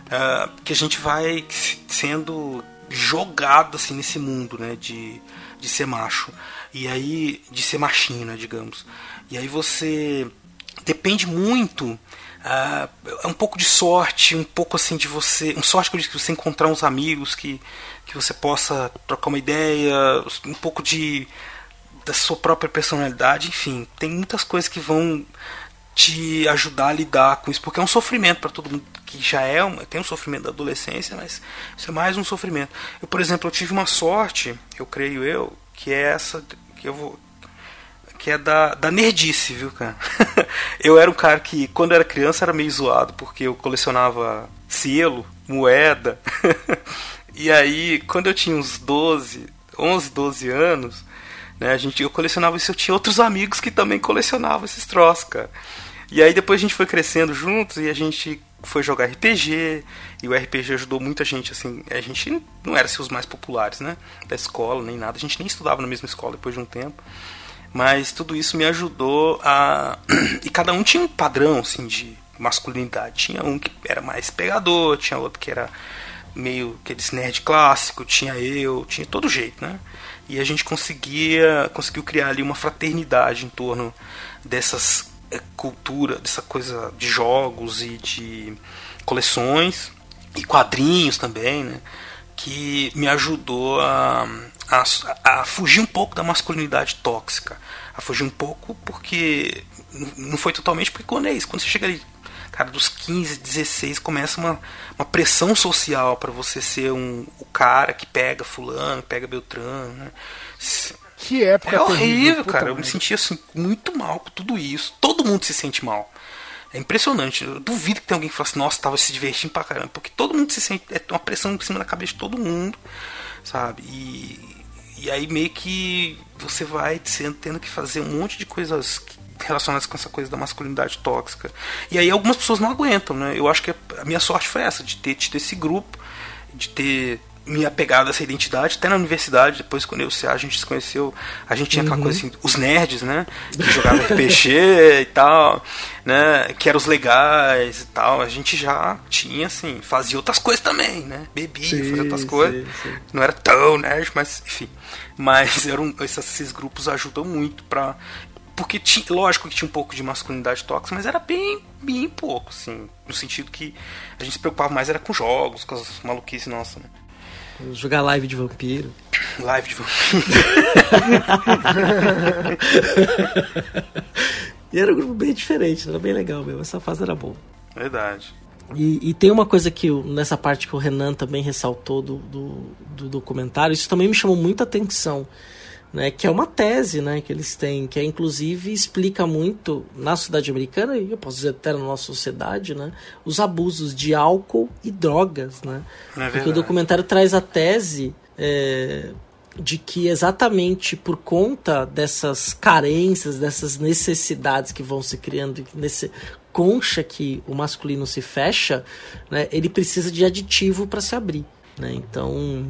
Uh, que a gente vai sendo jogado assim nesse mundo, né? De, de ser macho. E aí. De ser machinho, né, digamos. E aí você depende muito ah, é um pouco de sorte, um pouco assim de você. Um sorte que eu disse que você encontrar uns amigos que, que você possa trocar uma ideia, um pouco de da sua própria personalidade, enfim, tem muitas coisas que vão te ajudar a lidar com isso, porque é um sofrimento para todo mundo que já é, um, tem um sofrimento da adolescência, mas isso é mais um sofrimento. Eu, por exemplo, eu tive uma sorte, eu creio eu, que é essa que eu vou que é da, da nerdice, viu, cara? eu era um cara que, quando era criança, era meio zoado, porque eu colecionava selo, moeda. e aí, quando eu tinha uns 12, 11, 12 anos, né, a gente, eu colecionava isso, eu tinha outros amigos que também colecionavam esses troços, cara. E aí depois a gente foi crescendo juntos e a gente foi jogar RPG, e o RPG ajudou muita gente, assim, a gente não era assim, os mais populares, né, da escola, nem nada, a gente nem estudava na mesma escola depois de um tempo. Mas tudo isso me ajudou a. E cada um tinha um padrão assim, de masculinidade. Tinha um que era mais pegador, tinha outro que era meio aqueles nerd clássico, tinha eu, tinha todo jeito, né? E a gente conseguia conseguiu criar ali uma fraternidade em torno dessas é, cultura, dessa coisa de jogos e de coleções e quadrinhos também, né? Que me ajudou a, a, a fugir um pouco da masculinidade tóxica. A fugir um pouco porque não foi totalmente porque quando é isso, quando você chega ali, cara, dos 15, 16, começa uma, uma pressão social para você ser um, o cara que pega fulano, pega Beltrano, né? Que época É horrível, cara. Eu me sentia assim, muito mal com tudo isso. Todo mundo se sente mal. É impressionante. Eu duvido que tenha alguém que fale assim, nossa, tava se divertindo pra caramba. Porque todo mundo se sente. É uma pressão em cima da cabeça de todo mundo, sabe? E e aí meio que você vai sendo, tendo que fazer um monte de coisas relacionadas com essa coisa da masculinidade tóxica. E aí algumas pessoas não aguentam, né? Eu acho que a minha sorte foi essa, de ter tido esse grupo, de ter me apegado a essa identidade, até na universidade, depois quando eu o a gente se conheceu, a gente tinha aquela uhum. coisa assim, os nerds, né? Que jogavam RPG e tal, né? Que eram os legais e tal. A gente já tinha, assim, fazia outras coisas também, né? Bebia, sim, fazia outras coisas. Sim, sim. Não era tão nerd, mas enfim. Mas eram, esses, esses grupos ajudam muito pra. Porque, tinha, lógico que tinha um pouco de masculinidade tóxica, mas era bem, bem pouco, assim. No sentido que a gente se preocupava mais era com jogos, com as maluquices nossa, né? Jogar live de vampiro. Live de vampiro. e era um grupo bem diferente, era bem legal mesmo. Essa fase era boa. Verdade. E, e, tem uma coisa que nessa parte que o Renan também ressaltou do, do, do documentário, isso também me chamou muita atenção né, que é uma tese né, que eles têm, que é, inclusive explica muito na sociedade americana, e eu posso dizer até na nossa sociedade, né, os abusos de álcool e drogas. Né? É Porque o documentário traz a tese é, de que exatamente por conta dessas carências, dessas necessidades que vão se criando, nesse concha que o masculino se fecha, né, ele precisa de aditivo para se abrir. Né? Então,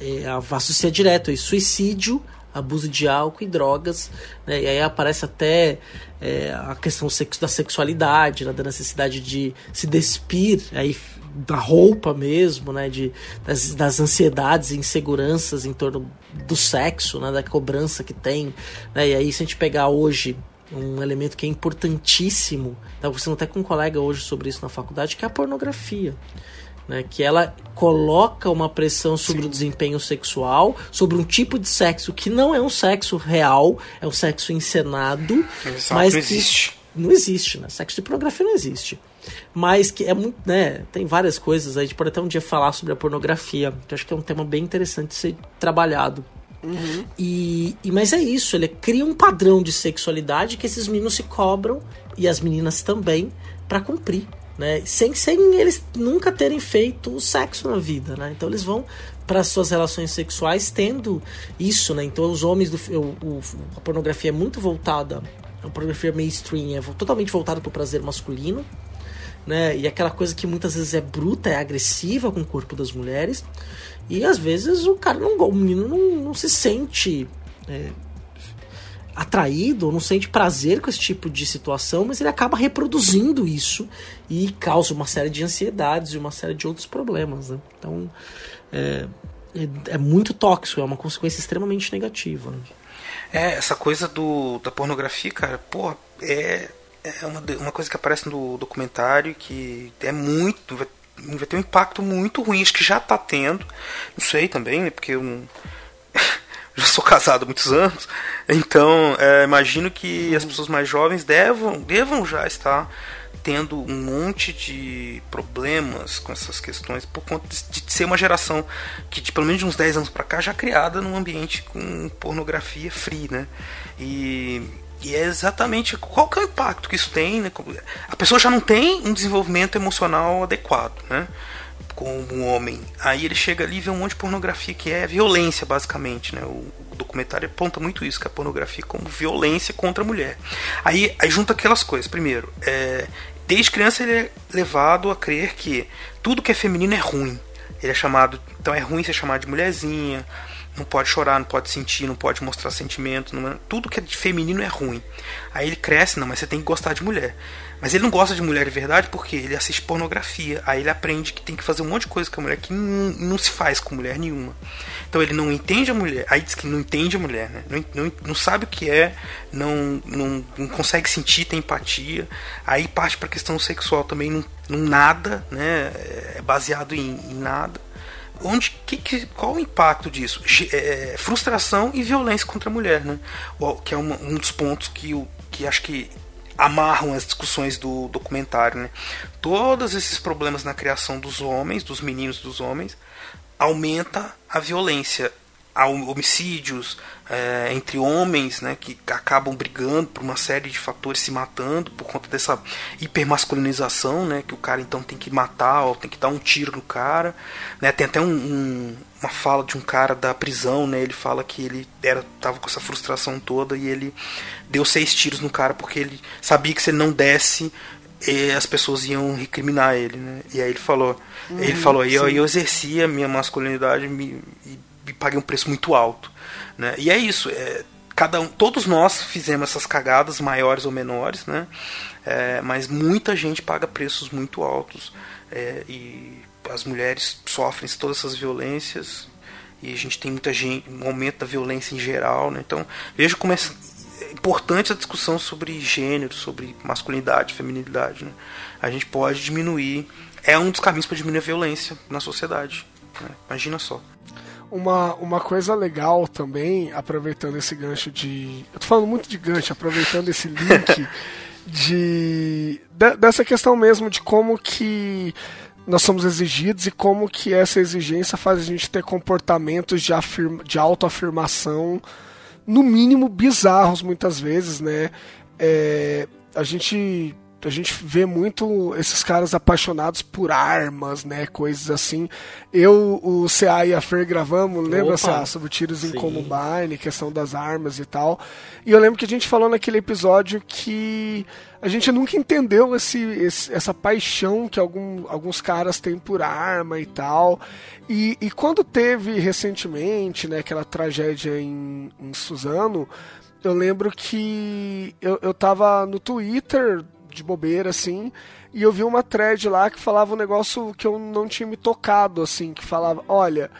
é, associar direto aí, suicídio abuso de álcool e drogas, né? e aí aparece até é, a questão da sexualidade, né? da necessidade de se despir aí da roupa mesmo, né? de, das, das ansiedades e inseguranças em torno do sexo, né? da cobrança que tem. Né? E aí, se a gente pegar hoje um elemento que é importantíssimo, estava conversando até com um colega hoje sobre isso na faculdade, que é a pornografia né, que ela coloca uma pressão sobre Sim. o desempenho sexual, sobre um tipo de sexo que não é um sexo real, é um sexo encenado, Exato, mas não existe. não existe, né? Sexo de pornografia não existe. Mas que é muito, né? Tem várias coisas aí, a gente pode até um dia falar sobre a pornografia, que acho que é um tema bem interessante de ser trabalhado. Uhum. E, e, mas é isso, ele cria um padrão de sexualidade que esses meninos se cobram e as meninas também para cumprir né? Sem, sem eles nunca terem feito o sexo na vida, né? Então eles vão para suas relações sexuais tendo isso, né? Então os homens do o, o, a pornografia é muito voltada, a pornografia mainstream é totalmente voltada para o prazer masculino, né? E aquela coisa que muitas vezes é bruta, é agressiva com o corpo das mulheres. E às vezes o cara não, o menino não, não se sente é, atraído ou não sente prazer com esse tipo de situação, mas ele acaba reproduzindo isso e causa uma série de ansiedades e uma série de outros problemas. Né? Então é, é, é, muito tóxico, é uma consequência extremamente negativa. Né? É, essa coisa do, da pornografia, cara, pô, é, é uma, uma coisa que aparece no documentário que é muito. Vai, vai ter um impacto muito ruim, acho que já está tendo. Não sei também, né? Porque não. já sou casado há muitos anos, então é, imagino que as pessoas mais jovens devam, devam já estar tendo um monte de problemas com essas questões por conta de, de ser uma geração que de pelo menos de uns 10 anos para cá já criada num ambiente com pornografia free, né? E, e é exatamente qual que é o impacto que isso tem, né? A pessoa já não tem um desenvolvimento emocional adequado, né? Como um homem. Aí ele chega ali e vê um monte de pornografia que é violência, basicamente, né? O, documentário aponta muito isso, que a pornografia como violência contra a mulher. Aí, aí junta aquelas coisas. Primeiro, é, desde criança ele é levado a crer que tudo que é feminino é ruim. Ele é chamado, então é ruim ser chamado de mulherzinha, não pode chorar, não pode sentir, não pode mostrar sentimento, não, é, tudo que é de feminino é ruim. Aí ele cresce, não, mas você tem que gostar de mulher. Mas ele não gosta de mulher de verdade porque ele assiste pornografia. Aí ele aprende que tem que fazer um monte de coisa com a mulher que não, não se faz com mulher nenhuma. Então ele não entende a mulher. Aí diz que não entende a mulher, né? Não, não, não sabe o que é, não, não, não consegue sentir, tem empatia. Aí parte para a questão sexual também, não, não nada, né? É baseado em, em nada onde que, que, qual o impacto disso? É, frustração e violência contra a mulher, né? Que é uma, um dos pontos que, que acho que amarram as discussões do documentário. Né? Todos esses problemas na criação dos homens, dos meninos dos homens, aumenta a violência homicídios é, entre homens né, que acabam brigando por uma série de fatores, se matando por conta dessa hipermasculinização, né, que o cara então tem que matar ou tem que dar um tiro no cara. Né, tem até um, um, uma fala de um cara da prisão, né, ele fala que ele era, tava com essa frustração toda e ele deu seis tiros no cara porque ele sabia que se ele não desse as pessoas iam recriminar ele, né? E aí ele falou, uhum, ele falou, e eu, eu exercia minha masculinidade me, e e um preço muito alto. Né? E é isso. É, cada um, todos nós fizemos essas cagadas maiores ou menores, né? É, mas muita gente paga preços muito altos é, e as mulheres sofrem todas essas violências e a gente tem muita gente, um aumento da violência em geral, né? Então veja como é importante a discussão sobre gênero, sobre masculinidade, feminilidade, né? A gente pode diminuir, é um dos caminhos para diminuir a violência na sociedade. Né? Imagina só. Uma, uma coisa legal também, aproveitando esse gancho de. Eu tô falando muito de gancho, aproveitando esse link de, de dessa questão mesmo de como que nós somos exigidos e como que essa exigência faz a gente ter comportamentos de, afirma, de autoafirmação, no mínimo bizarros muitas vezes, né? É, a gente a gente vê muito esses caras apaixonados por armas, né? Coisas assim. Eu, o CA e a Fer gravamos, lembra, CA, sobre tiros Sim. em Columbine, questão das armas e tal. E eu lembro que a gente falou naquele episódio que a gente nunca entendeu esse, esse essa paixão que algum, alguns caras têm por arma e tal. E, e quando teve recentemente, né, aquela tragédia em, em Suzano, eu lembro que eu, eu tava no Twitter de bobeira, assim, e eu vi uma thread lá que falava um negócio que eu não tinha me tocado, assim, que falava, olha,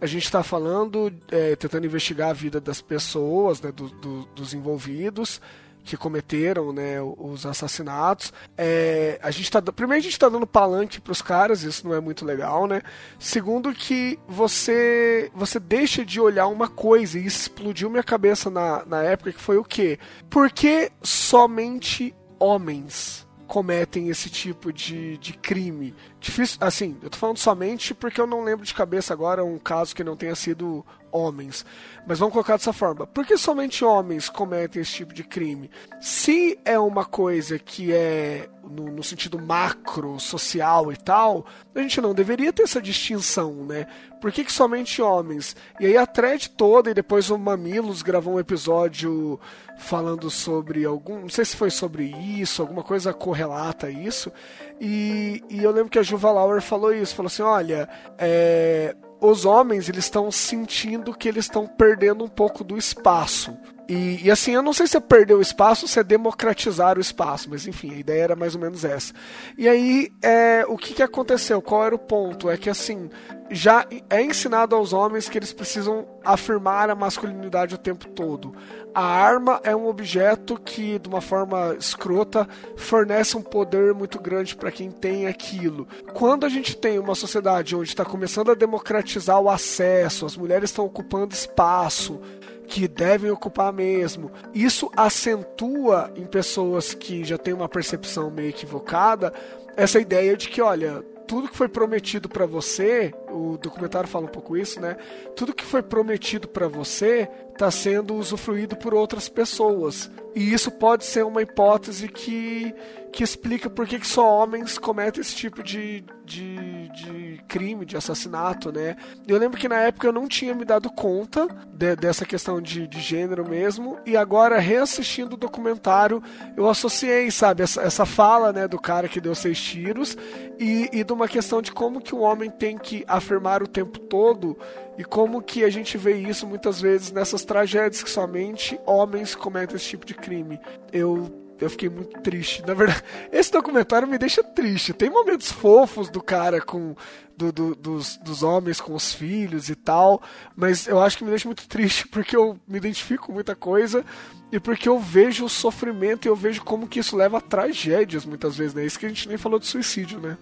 a gente está falando, é, tentando investigar a vida das pessoas, né, do, do, dos envolvidos, que cometeram né, os assassinatos. É, a gente tá, primeiro, a gente está dando palanque para os caras, isso não é muito legal, né? Segundo, que você você deixa de olhar uma coisa, e isso explodiu minha cabeça na, na época, que foi o quê? Por que somente homens cometem esse tipo de, de crime. Difícil, assim, eu tô falando somente porque eu não lembro de cabeça agora um caso que não tenha sido homens. Mas vamos colocar dessa forma. Por que somente homens cometem esse tipo de crime? Se é uma coisa que é no, no, sentido macro, social e tal, a gente não deveria ter essa distinção, né? Por que, que somente homens? E aí a thread toda, e depois o Mamilos gravou um episódio falando sobre algum. Não sei se foi sobre isso, alguma coisa correlata a isso. E, e eu lembro que a Juva Lauer falou isso, falou assim, olha, é, os homens eles estão sentindo que eles estão perdendo um pouco do espaço E, e, assim, eu não sei se é perder o espaço ou se é democratizar o espaço, mas enfim, a ideia era mais ou menos essa. E aí, é, o que, que aconteceu? Qual era o ponto? É que assim, já é ensinado aos homens que eles precisam afirmar a masculinidade o tempo todo. A arma é um objeto que, de uma forma escrota, fornece um poder muito grande para quem tem aquilo. Quando a gente tem uma sociedade onde está começando a democratizar o acesso, as mulheres estão ocupando espaço, que devem ocupar mesmo. Isso acentua em pessoas que já têm uma percepção meio equivocada essa ideia de que, olha, tudo que foi prometido para você, o documentário fala um pouco isso, né? Tudo que foi prometido para você está sendo usufruído por outras pessoas. E isso pode ser uma hipótese que, que explica por que, que só homens cometem esse tipo de, de, de crime, de assassinato, né? Eu lembro que na época eu não tinha me dado conta de, dessa questão de, de gênero mesmo, e agora reassistindo o documentário eu associei, sabe, essa, essa fala né, do cara que deu seis tiros e, e de uma questão de como que o homem tem que afirmar o tempo todo e como que a gente vê isso muitas vezes nessas tragédias que somente homens cometem esse tipo de crime. Eu eu fiquei muito triste. Na verdade, esse documentário me deixa triste. Tem momentos fofos do cara com. Do, do, dos, dos homens com os filhos e tal. Mas eu acho que me deixa muito triste porque eu me identifico com muita coisa e porque eu vejo o sofrimento e eu vejo como que isso leva a tragédias muitas vezes, né? Isso que a gente nem falou de suicídio, né?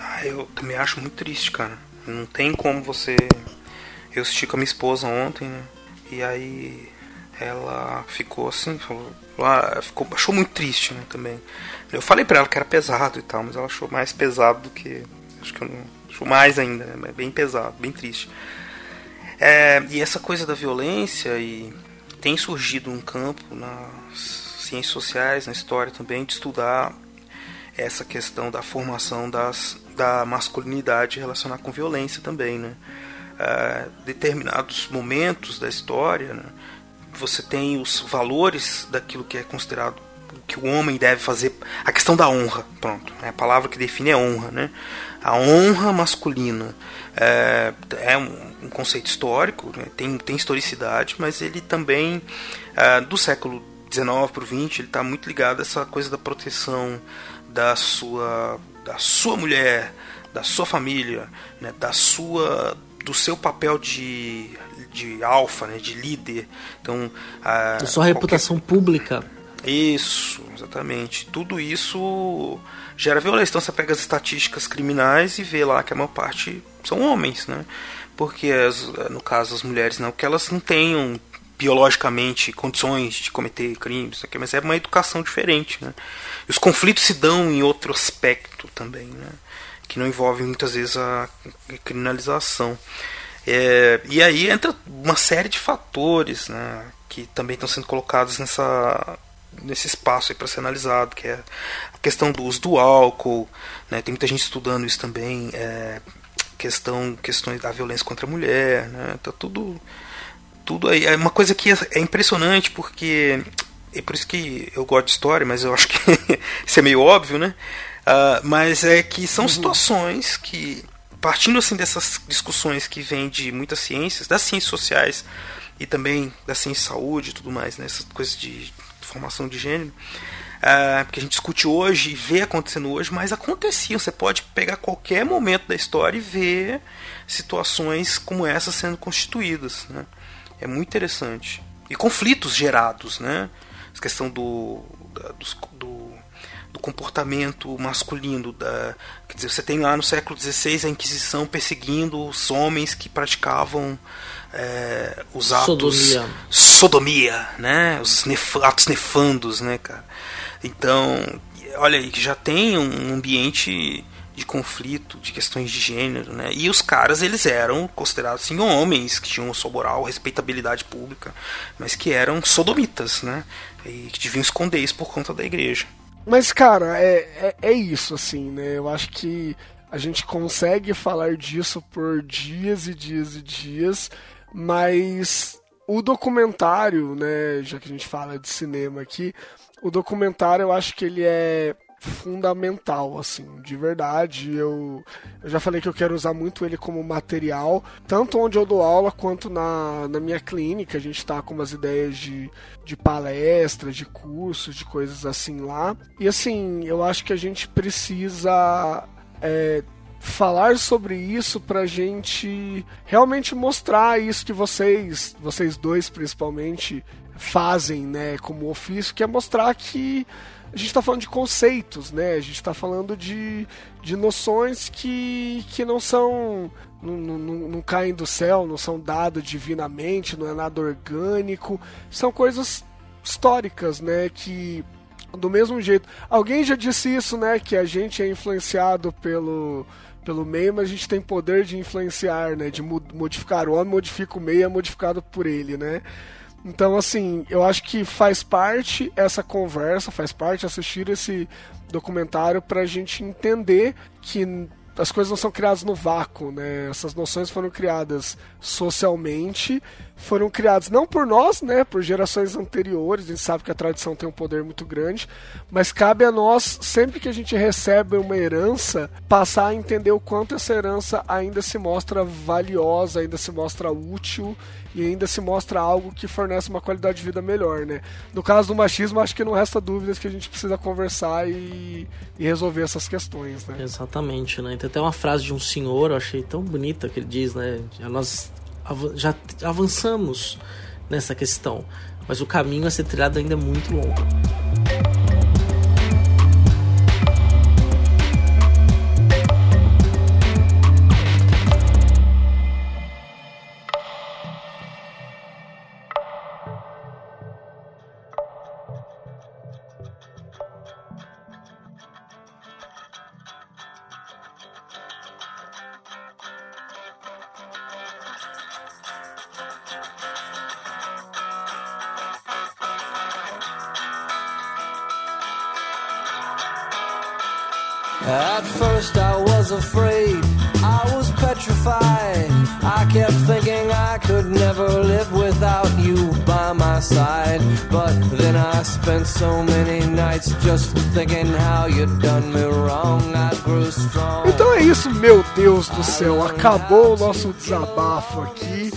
Ah, eu também acho muito triste, cara. Não tem como você. Eu assisti com a minha esposa ontem, né? E aí ela ficou assim, falou, ela ficou, achou muito triste, né, também. Eu falei para ela que era pesado e tal, mas ela achou mais pesado do que. Acho que eu não. Achou mais ainda, né, bem pesado, bem triste. É, e essa coisa da violência e tem surgido um campo nas ciências sociais, na história também, de estudar essa questão da formação das, da masculinidade relacionada com violência também, né? É, determinados momentos da história, né? você tem os valores daquilo que é considerado que o homem deve fazer, a questão da honra, pronto, é a palavra que define é honra, né? A honra masculina é, é um, conceito histórico, né? tem, tem historicidade, mas ele também é, do século 19 para o 20 ele está muito ligado a essa coisa da proteção da sua da sua mulher, da sua família, né? da sua do seu papel de, de alfa, né, de líder. Então, a, da sua reputação pública. Isso, exatamente. Tudo isso gera violência. Então você pega as estatísticas criminais e vê lá que a maior parte são homens, né? Porque as, no caso as mulheres não, que elas não tenham biologicamente condições de cometer crimes, mas é uma educação diferente, né? Os conflitos se dão em outro aspecto também, né? que não envolve muitas vezes a criminalização. É, e aí entra uma série de fatores né, que também estão sendo colocados nessa, nesse espaço para ser analisado, que é a questão do uso do álcool, né, tem muita gente estudando isso também, é, questão, questões da violência contra a mulher, né, tá tudo, tudo aí. É uma coisa que é, é impressionante porque é por isso que eu gosto de história, mas eu acho que isso é meio óbvio, né? Uh, mas é que são uhum. situações que, partindo assim dessas discussões que vêm de muitas ciências, das ciências sociais e também da ciência de saúde e tudo mais, né, essas coisas de formação de gênero, uh, que a gente discute hoje e vê acontecendo hoje, mas aconteciam. Você pode pegar qualquer momento da história e ver situações como essa sendo constituídas. Né? É muito interessante. E conflitos gerados, né? A questão do, do do comportamento masculino. Da, quer dizer, você tem lá no século XVI a Inquisição perseguindo os homens que praticavam é, os atos sodomia, sodomia né? Os nef atos nefandos, né, cara? Então, olha aí que já tem um ambiente de conflito, de questões de gênero, né? E os caras, eles eram considerados assim homens que tinham sua moral, respeitabilidade pública, mas que eram sodomitas, né? E que deviam esconder isso por conta da igreja. Mas, cara, é, é, é, isso, assim, né? Eu acho que a gente consegue falar disso por dias e dias e dias, mas o documentário, né? Já que a gente fala de cinema aqui, o documentário eu acho que ele é fundamental, assim, de verdade. Eu, eu já falei que eu quero usar muito ele como material, tanto onde eu dou aula quanto na, na minha clínica. A gente está com umas ideias de, de palestras, de cursos, de coisas assim lá. E assim, eu acho que a gente precisa. É, falar sobre isso pra gente realmente mostrar isso que vocês, vocês dois principalmente, fazem, né, como ofício, que é mostrar que a gente está falando de conceitos, né? A gente está falando de, de noções que, que não são. Não, não, não caem do céu, não são dadas divinamente, não é nada orgânico. São coisas históricas, né? Que do mesmo jeito. Alguém já disse isso, né? Que a gente é influenciado pelo, pelo meio, mas a gente tem poder de influenciar, né? De modificar. O homem modifica o meio, é modificado por ele, né? Então, assim, eu acho que faz parte essa conversa, faz parte assistir esse documentário para a gente entender que as coisas não são criadas no vácuo, né? Essas noções foram criadas socialmente, foram criadas não por nós, né? Por gerações anteriores. A gente sabe que a tradição tem um poder muito grande, mas cabe a nós, sempre que a gente recebe uma herança, passar a entender o quanto essa herança ainda se mostra valiosa, ainda se mostra útil e ainda se mostra algo que fornece uma qualidade de vida melhor, né? No caso do machismo, acho que não resta dúvidas que a gente precisa conversar e, e resolver essas questões, né? Exatamente, né? Tem até uma frase de um senhor, eu achei tão bonita que ele diz, né? Nós já avançamos nessa questão, mas o caminho a ser trilhado ainda é muito longo. But then I spent so many nights just thinking how done me wrong. I grew strong. Então é isso, meu Deus do céu. Acabou o nosso desabafo aqui.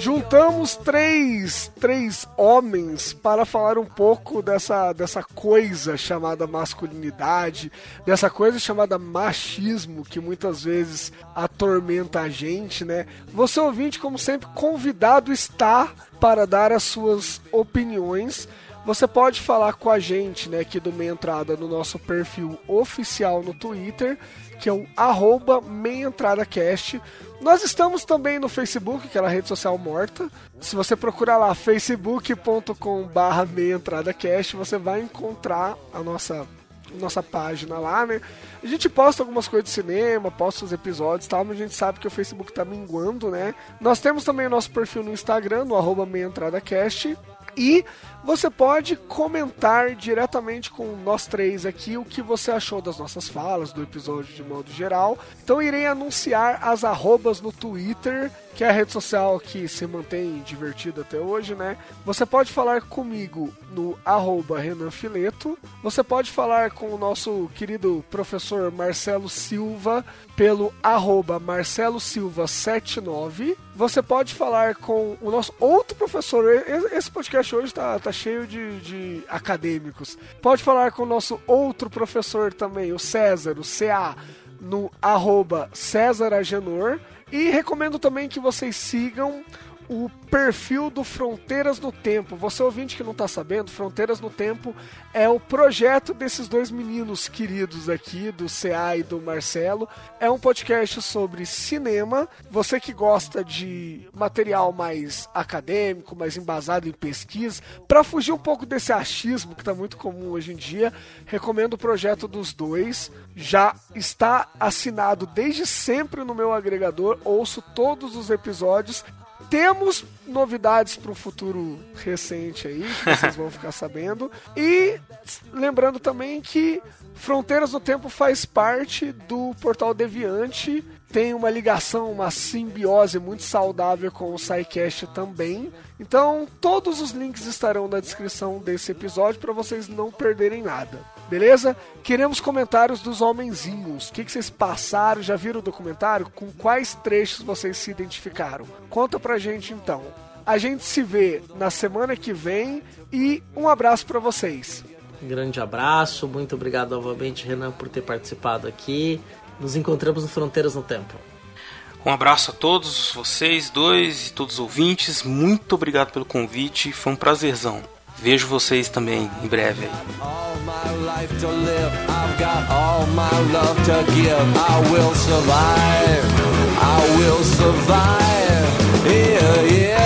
Juntamos três, três homens para falar um pouco dessa, dessa coisa chamada masculinidade, dessa coisa chamada machismo que muitas vezes atormenta a gente, né? Você ouvinte, como sempre, convidado está para dar as suas opiniões. Você pode falar com a gente, né, aqui do Meia Entrada no nosso perfil oficial no Twitter, que é o arroba meiaentradacast. Nós estamos também no Facebook, aquela rede social morta. Se você procurar lá facebook.com barra meiaentradacast, você vai encontrar a nossa, nossa página lá, né? A gente posta algumas coisas de cinema, posta os episódios e tal, mas a gente sabe que o Facebook tá minguando, né? Nós temos também o nosso perfil no Instagram, no arroba meiaentradacast. E você pode comentar diretamente com nós três aqui o que você achou das nossas falas, do episódio de modo geral. Então irei anunciar as arrobas no Twitter, que é a rede social que se mantém divertida até hoje, né? Você pode falar comigo no arroba Renan Fileto. Você pode falar com o nosso querido professor Marcelo Silva pelo arroba Marcelo Silva 79. Você pode falar com o nosso outro professor. Esse podcast hoje tá, tá cheio de, de acadêmicos. Pode falar com o nosso outro professor também, o César, o CA, no arroba César Agenor. E recomendo também que vocês sigam o perfil do Fronteiras no Tempo. Você ouvinte que não está sabendo, Fronteiras no Tempo é o projeto desses dois meninos queridos aqui, do CA e do Marcelo. É um podcast sobre cinema. Você que gosta de material mais acadêmico, mais embasado em pesquisa, para fugir um pouco desse achismo que está muito comum hoje em dia, recomendo o projeto dos dois. Já está assinado desde sempre no meu agregador, ouço todos os episódios temos novidades para o futuro recente aí, que vocês vão ficar sabendo. E lembrando também que Fronteiras do Tempo faz parte do Portal Deviante tem uma ligação, uma simbiose muito saudável com o SciCast também. Então, todos os links estarão na descrição desse episódio para vocês não perderem nada. Beleza? Queremos comentários dos homenzinhos. O que, que vocês passaram? Já viram o documentário? Com quais trechos vocês se identificaram? Conta pra gente então. A gente se vê na semana que vem e um abraço para vocês. Um grande abraço, muito obrigado novamente, Renan, por ter participado aqui. Nos encontramos no Fronteiras no Tempo. Um abraço a todos vocês dois e todos os ouvintes. Muito obrigado pelo convite. Foi um prazerzão. Vejo vocês também em breve aí. I will survive. Yeah, yeah.